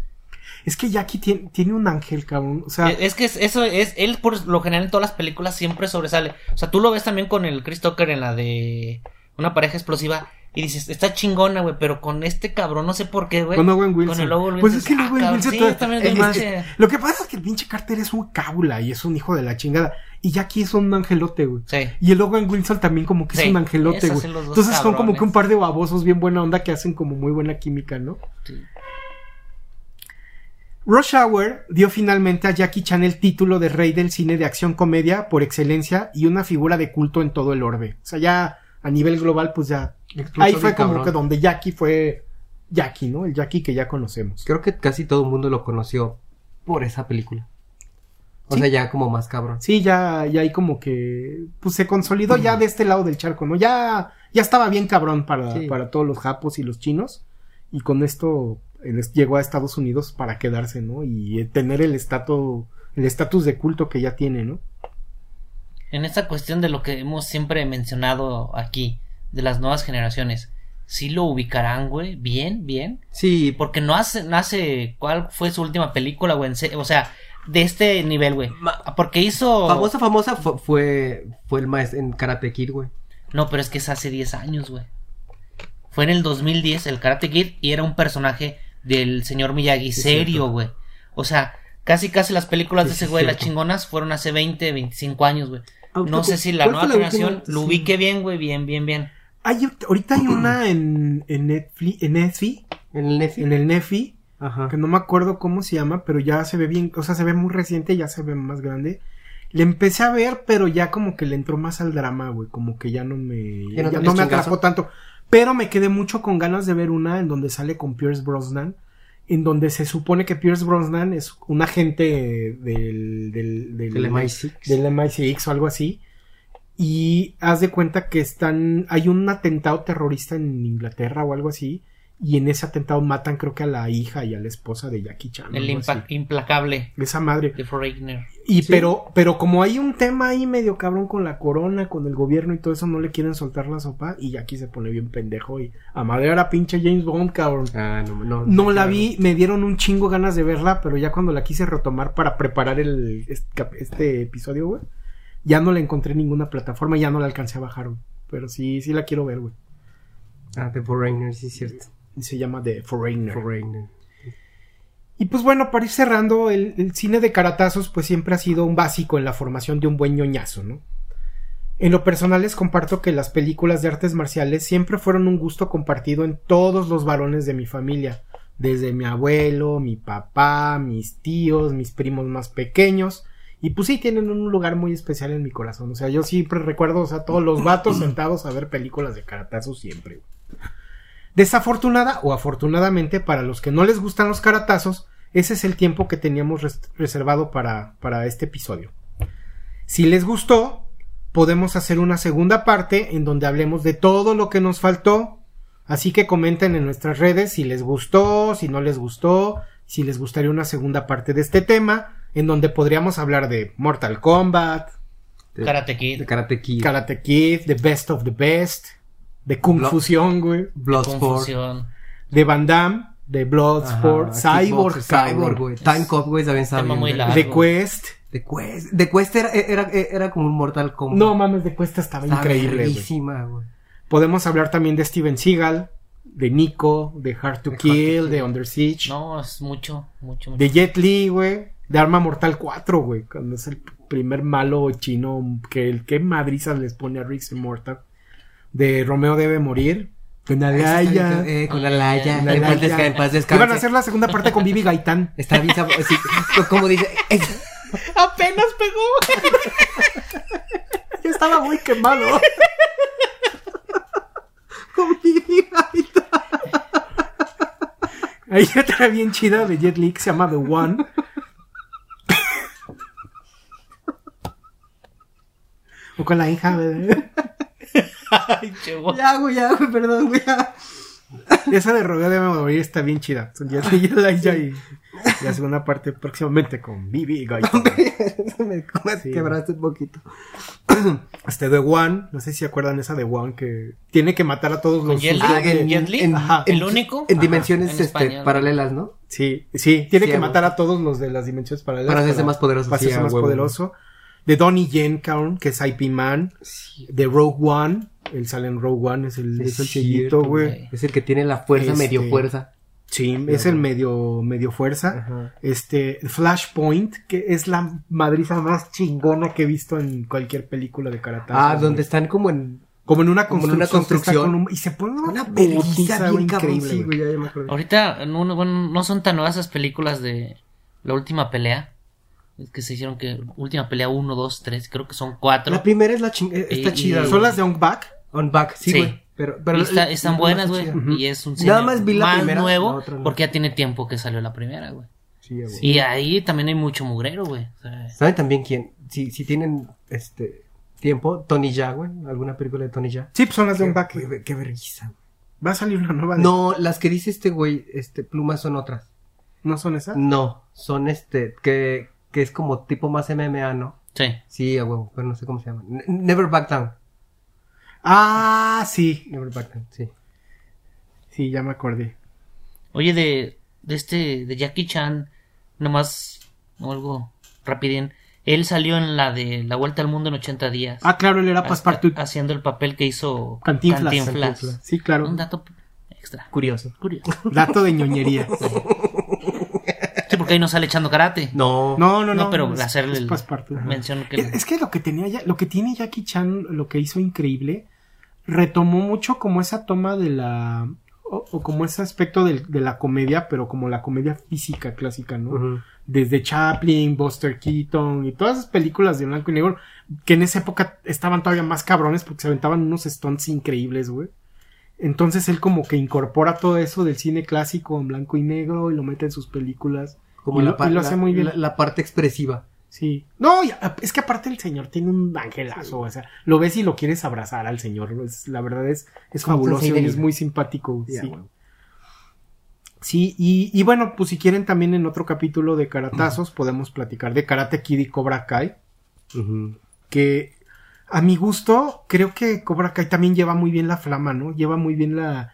Es que Jackie tiene, tiene un ángel, cabrón. O sea, Eh, es que es- eso es, él por lo general en todas las películas siempre sobresale. O sea, tú lo ves también con el Chris Tucker en la de una pareja explosiva. Y dices, está chingona, güey, pero con este cabrón, no sé por qué, güey. con Owen Wilson. Con el Owen Pues es que el Ah, Owen cabrón, Wilson sí, todo- también es es pinche- Lo que pasa es que el pinche Carter es un cábula y es un hijo de la chingada. Y Jackie es un angelote, güey. Sí. Y el Owen Wilson también como que es un angelote, güey. Entonces son como que un par de babosos bien buena onda que hacen como muy buena química, ¿no? Sí. Rush Hour dio finalmente a Jackie Chan el título de rey del cine de acción comedia por excelencia y una figura de culto en todo el orbe. O sea, ya a nivel global, pues ya. Explotó Ahí fue como cabrón. que donde Jackie fue Jackie, ¿no? El Jackie que ya conocemos. Creo que casi todo el mundo lo conoció por esa película. O Sí. sea, ya como más cabrón. Sí, ya, ya ahí como que pues se consolidó ya de este lado del charco, ¿no? Ya, ya estaba bien cabrón para, Sí. para todos los japos y los chinos. Y con esto llegó a Estados Unidos para quedarse, ¿no? Y eh, tener el estatus, el estatus de culto que ya tiene, ¿no? En esta cuestión de lo que hemos siempre mencionado aquí, de las nuevas generaciones, ¿sí lo ubicarán, güey? Bien, bien. Sí, Porque no hace, no hace, ¿cuál fue su última película, güey? O sea, de este nivel, güey. Porque hizo... famosa, famosa fue, fue, fue el maestro en Karate Kid, güey. No, pero es que es hace 10 años, güey. Fue en el 2010 el Karate Kid y era un personaje del señor Miyagi, Sí, serio, güey. O sea, casi casi las películas Sí, de ese güey, las chingonas, fueron hace 20, 25 años, güey. Ah, No ¿cu- sé si la nueva la generación última? lo Sí. ubique bien, güey, bien, bien, bien. Hay, ahorita hay una [CLEARS THROAT] en, en Netflix, en Netflix, En el Netflix. en el Nefi, Ajá. que no me acuerdo cómo se llama, pero ya se ve bien, o sea, se ve muy reciente, ya se ve más grande. Le empecé a ver, pero ya como que le entró más al drama, güey, como que ya no me, Ya no ya me chingazo. atrapó tanto. Pero me quedé mucho con ganas de ver una en donde sale con Pierce Brosnan, en donde se supone que Pierce Brosnan es un agente del, del, del, El MI6. del MI6 o algo así. Y haz de cuenta que están. Hay un atentado terrorista en Inglaterra o algo así. Y en ese atentado matan, creo que a la hija y a la esposa de Jackie Chan. El implacable Esa madre. de Foreigner. Y Sí. pero, pero como hay un tema ahí medio cabrón con la corona, con el gobierno y todo eso, no le quieren soltar la sopa. Y Jackie se pone bien pendejo. Y a madrear a pinche James Bond, cabrón. Ah, no, no. No la vi, me dieron un chingo ganas de verla, pero ya cuando la quise retomar para preparar el este, este episodio, güey, ya no la encontré en ninguna plataforma, ya no la alcancé a bajar, güey. Pero sí, sí la quiero ver, güey. Ah, The Foreigner, sí, es cierto. Y Se llama The Foreigner. Foreigner. Y pues bueno, para ir cerrando, el, el cine de caratazos pues siempre ha sido un básico en la formación de un buen ñoñazo, ¿no? En lo personal les comparto que las películas de artes marciales siempre fueron un gusto compartido en todos los varones de mi familia, desde mi abuelo, mi papá, mis tíos, mis primos más pequeños, y pues sí tienen un lugar muy especial en mi corazón, o sea, yo siempre recuerdo, o sea, todos los vatos [CLEARS THROAT] sentados a ver películas de caratazos siempre. Desafortunada o afortunadamente para los que no les gustan los caratazos, ese es el tiempo que teníamos res- reservado para, para este episodio. Si les gustó, podemos hacer una segunda parte en donde hablemos de todo lo que nos faltó. Así que comenten en nuestras redes si les gustó, si no les gustó, si les gustaría una segunda parte de este tema, en donde podríamos hablar de Mortal Kombat, De- Karate Kid. De Karate Kid. Karate Kid, The Best of the Best, de Kung Blo- Fusión, güey, Bloodsport. Confusión. de Van Damme, de Bloodsport, Ajá, Cyborg, Cyborg, Cyborg, güey. Time Cop, güey, también estaba bien, de Quest. De Quest. De Quest era, era, era como un Mortal Kombat. No mames, de Quest estaba Estaba increíble, güey. Podemos hablar también de Steven Seagal, de Nico, de Hard to De Hard to Kill, de Under Siege, No, es mucho, mucho, mucho. de Jet Li, güey, de Arma Mortal 4, güey, cuando es el primer malo chino que el que madrizas les pone a Riggs Immortal, de Romeo debe morir, con Alaya, Eh, con Alaya. Con En paz Alaya. descanse, en paz descanse. Iban a hacer la segunda parte con Bibi Gaitán. [LAUGHS] Está bien sí, como dice. Apenas pegó. [LAUGHS] Ya estaba muy quemado. [LAUGHS] con Bibi Gaitán. Hay otra bien chida de Jet Li que se llama The One. o con la hija de... [LAUGHS] Ay. Ya, güey, ya, güey, perdón, güey. ya. Esa de Rodeo de Morir está bien chida. Son Jet Li y Elijah y la segunda parte próximamente con Bibi Gaitán. [LAUGHS] me, me Sí. quebraste un poquito. [CLEARS THROAT] Este The One, no sé si se acuerdan esa de One que tiene que matar a todos los... Jet Ah, en- Li. Ajá. ¿El único? En dimensiones en este, paralelas, ¿no? Sí, sí, tiene Sí, que matar a todos los de las dimensiones paralelas. Para hacerse más poderoso, Para sí, hacerse a más huevo. poderoso. De Donnie Yen, cabrón, que es IP Man. De Rogue One. Él sale en Rogue One, es el, es el chiquito, cierto, güey. Es el que tiene la fuerza, Este- medio fuerza. Sí, es el medio, medio fuerza. Ajá. Este, Flashpoint, que es la madriza más chingona que he visto en cualquier película de karate. Ah, donde están como en Como en una como en construcción. una construcción. con un- y se pone una putiza, güey, bien cabrón, increíble, sí, güey. güey, ya, me. Ahorita no, no- bueno, no son tan nuevas esas películas de la última pelea. Es que se hicieron que última pelea 1, 2, 3, creo que son 4. La primera es la ching... eh, está Y- chida, y-. Son las de On Back. On Back, sí, Sí. güey. Pero, pero está- la- están buenas, güey. Y es un Nada cine más vi la más primera, nuevo la no. porque ya tiene tiempo que salió la primera, güey. Sí, güey. Y ahí también hay mucho mugrero, güey. O sea, ¿Saben también quién? Si, si tienen este tiempo, Tony Ya, güey. ¿Alguna película de Tony Ya? Sí, pues son las de On Back. qué, qué vergüenza. Va a salir una nueva. de- No, las que dice este güey, este, plumas son otras. ¿No son esas? No, son este, que, que es como tipo más MMA, ¿no? sí. Sí, a huevo, pero no sé cómo se llama. Ne- Never Back Down. Ah, sí. Never Back Down, sí. Sí, ya me acordé. Oye, de, de este, de Jackie Chan, nomás, o algo rapidín. Él salió en la de La Vuelta al Mundo en 80 días. Ah, claro, él era Passepartout. Haciendo el papel que hizo Cantinflas. Cantinflas. Sí, claro. Un dato extra. Curioso. Curioso. Dato de ñoñería. [LAUGHS] Porque ahí no sale echando karate. No. No, no, no. No, pero es- hacerle es el-. Mención que... Es, es que lo que tenía ya, lo que tiene Jackie Chan, lo que hizo increíble, retomó mucho como esa toma de la o, o como ese aspecto de, la comedia, pero como la comedia física clásica, ¿no? Desde Chaplin, Buster Keaton y todas esas películas de blanco y negro que en esa época estaban todavía más cabrones porque se aventaban unos stunts increíbles, güey. Entonces él como que incorpora todo eso del cine clásico en blanco y negro y lo mete en sus películas. Como y, lo, y hace muy bien. La, la parte expresiva. Sí. No, es que aparte el señor tiene un angelazo, o sea, lo ves y lo quieres abrazar al señor. es- la verdad es, es fabuloso y es muy simpático. Sí. Sí, y, y bueno, pues si quieren también en otro capítulo de Karatazos podemos platicar de Karate Kid y Cobra Kai, que a mi gusto creo que Cobra Kai también lleva muy bien la flama, ¿no? Lleva muy bien la...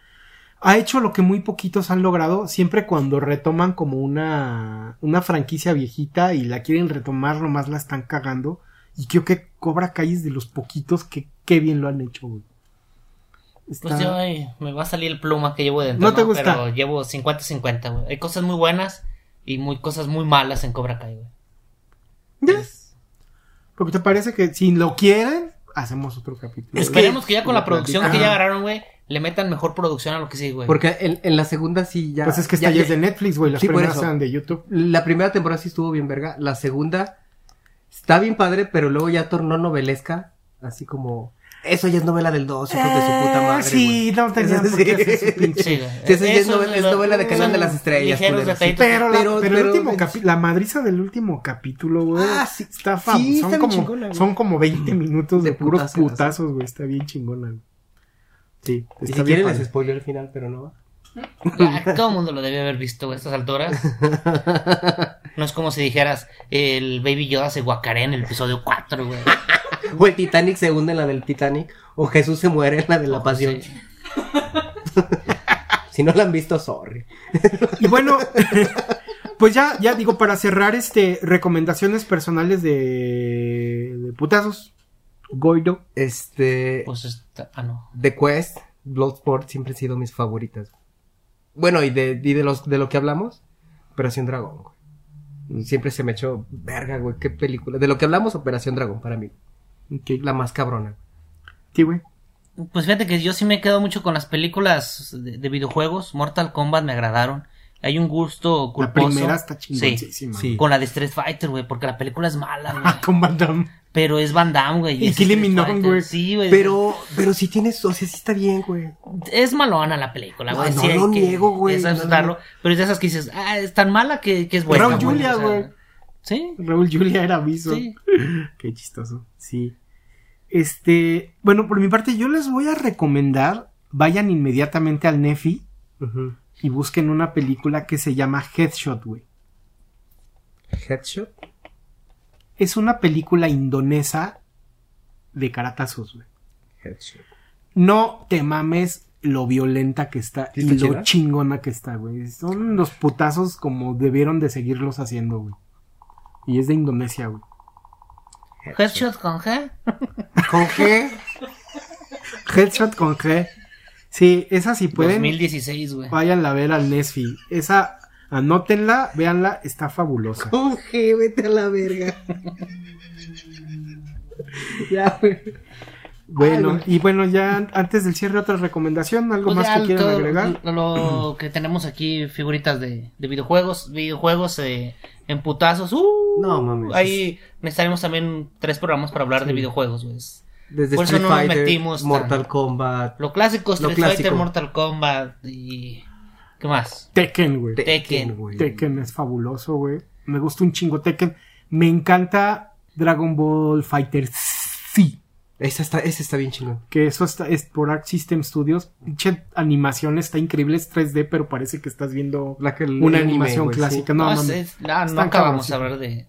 Ha hecho lo que muy poquitos han logrado, siempre cuando retoman como una, una franquicia viejita y la quieren retomar, nomás la están cagando. Y creo que Cobra Kai es de los poquitos que qué bien lo han hecho, güey. Está- Pues yo ay, me va a salir el pluma que llevo dentro. ¿No te gusta? Pero llevo 50-50, güey. Hay cosas muy buenas y muy cosas muy malas en Cobra Kai, güey. Yes. Porque te parece que si lo quieren, hacemos otro capítulo. Esperemos que ya con la producción que ya agarraron, güey, le metan mejor producción a lo que sí, güey. Porque en, en la segunda sí ya. Pues es que esta ya, es de Netflix, güey. Las Sí, primeras eran de YouTube. La primera temporada sí estuvo bien verga. La segunda está bien padre, pero luego ya tornó novelesca. Así como. Eso ya es novela del 2, hijos de su puta Eh, madre. sí, güey. no [LAUGHS] tenían Eso por qué hacer su pinche- Sí, güey. Sí, eso ya es novela- es lo- novela de Canal de las Estrellas, detallitos. Pero, la, Pero- pero el pero- último capi- la madriza del último capítulo, güey. Ah, sí. Está Sí, son, está como, chingona, son como 20 minutos de, De puros putazos, güey. Está bien chingona, güey. Sí, Y si bien quieren padre. les spoiler el final, pero no. Ah, Todo el mundo lo debe haber visto a estas alturas. [LAUGHS] No es como si dijeras el Baby Yoda se guacarea en el episodio 4, güey. O el Titanic se hunde en la del Titanic. O Jesús se muere en la de la pasión. Sí. [LAUGHS] Si no la han visto, sorry. Y bueno, [LAUGHS] pues ya, ya digo, para cerrar, este, recomendaciones personales de, de putazos. Goido. Este. Pues está. Ah, no. The Quest, Bloodsport siempre han sido mis favoritas. Bueno, y de, y de los de lo que hablamos, Operación Dragón, güey. Siempre se me echó verga, güey, qué película. De lo que hablamos, Operación Dragón para mí. La más cabrona. Sí, güey. Pues fíjate que yo sí me quedo mucho con las películas de, de videojuegos. Mortal Kombat me agradaron. Hay un gusto La culposo. primera está Sí. chingoncísima. Sí. Con la de Street Fighter, güey, porque la película es mala, [LAUGHS] güey. Con Van Damme. Pero es Van Damme, güey. Y Street Minogue, güey. Sí, güey. Pero, pero si tienes, o sea, sí está bien, güey. Es malona la película, No, güey. no sí lo que- niego, güey, es no Pero es de esas que dices, ah, es tan mala que, que es buena. Raúl Julia, O sea, güey. Sí, Raúl Julia era aviso. sí. [LAUGHS] Qué chistoso. Sí. Este, bueno, por mi parte, yo les voy a recomendar, vayan inmediatamente al Nefi Ujú. y busquen una película que se llama Headshot, güey. Headshot. Es una película indonesa de caratazos, güey. Headshot. No te mames lo violenta que está ¿Sí y lo chida? chingona que está, güey. Son los putazos como debieron de seguirlos haciendo, güey. Y es de Indonesia, güey. Headshot con G. ¿Con qué? Headshot con G. Sí, esa si pueden. 2016, güey. Váyanla a ver al Nesfi. Esa, anótenla, véanla, está fabulosa. Con G, vete a la verga. ya, güey. Bueno, y bueno, ya antes del cierre, otra recomendación, algo Pues más que quieran todo agregar. Lo, lo que tenemos aquí, figuritas de, de videojuegos, videojuegos eh, en putazos. Uh, No, mames. Ahí necesitaremos también tres programas para hablar de videojuegos, güey. Desde Por eso Street no nos Fighter, metimos tan- Mortal Kombat, Lo clásico, Lo Street clásico. Fighter, Mortal Kombat y... ¿Qué más? Tekken, güey. Tekken. güey. Tekken es fabuloso, güey. Me gusta un chingo Tekken. Me encanta Dragon Ball Fighter sí. Esa está, ese está bien chingón. Que eso está, es por Arc System Studios. Pinche animación está increíble, es 3D, pero parece que estás viendo La que- una anime, animación clásica. sí. No, No, no, es- no. es- ah, no acabamos de hablar de,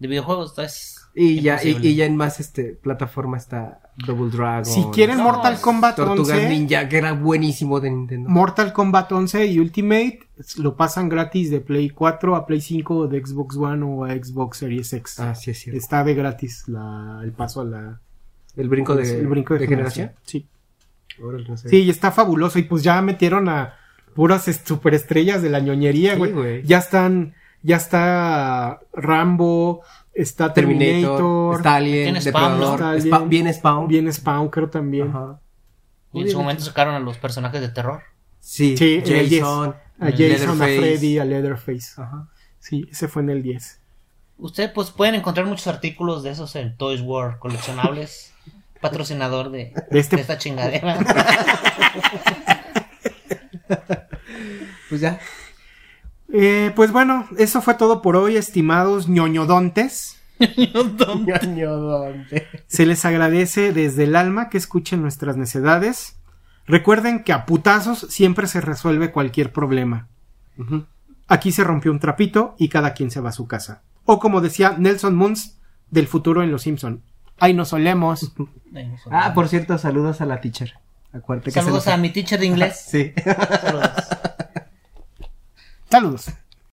de videojuegos, entonces... Y ya, y ya en más este plataforma está Double Dragon. Si quieren No, Mortal Kombat Tortugas 11, Ninja, que era buenísimo de Nintendo. Mortal Kombat 11 y Ultimate lo pasan gratis de Play 4 a Play 5, de Xbox One o a Xbox Series X. ah, sí, es cierto. Está de gratis la, el paso a la El brinco de, el brinco de, de generación. generación. Sí. Órale, no sé. Sí, y está fabuloso. Y pues ya metieron a puras est- superestrellas de la ñoñería, Sí, güey. güey. ya están, ya está Rambo, está Terminator, Terminator, está Alien, Spawn, Depredador, ¿no? Spa- bien Spawn. viene Spawn, creo también. Ajá. Y en su momento sacaron a los personajes de terror. Sí, Sí, en el 10. Jason, A Jason, a. Freddy, a Leatherface. Ajá. Sí, ese fue en el 10. Ustedes pues pueden encontrar muchos artículos de esos en Toys World, coleccionables, [LAUGHS] patrocinador de, De este- de esta chingadera. [LAUGHS] Pues ya. Eh, pues bueno, eso fue todo por hoy, estimados ñoñodontes. [LAUGHS] Ñoño, ¿dónde? Se les agradece desde el alma que escuchen nuestras necedades. Recuerden que a putazos siempre se resuelve cualquier problema. Aquí se rompió un trapito y cada quien se va a su casa. O como decía Nelson Muntz del futuro en Los Simpson. [LAUGHS] Ahí nos solemos. Ah, por cierto, saludos a la teacher. Acuérdate que se Saludos a mi teacher de inglés. [LAUGHS] Sí. Saludos. Saludos.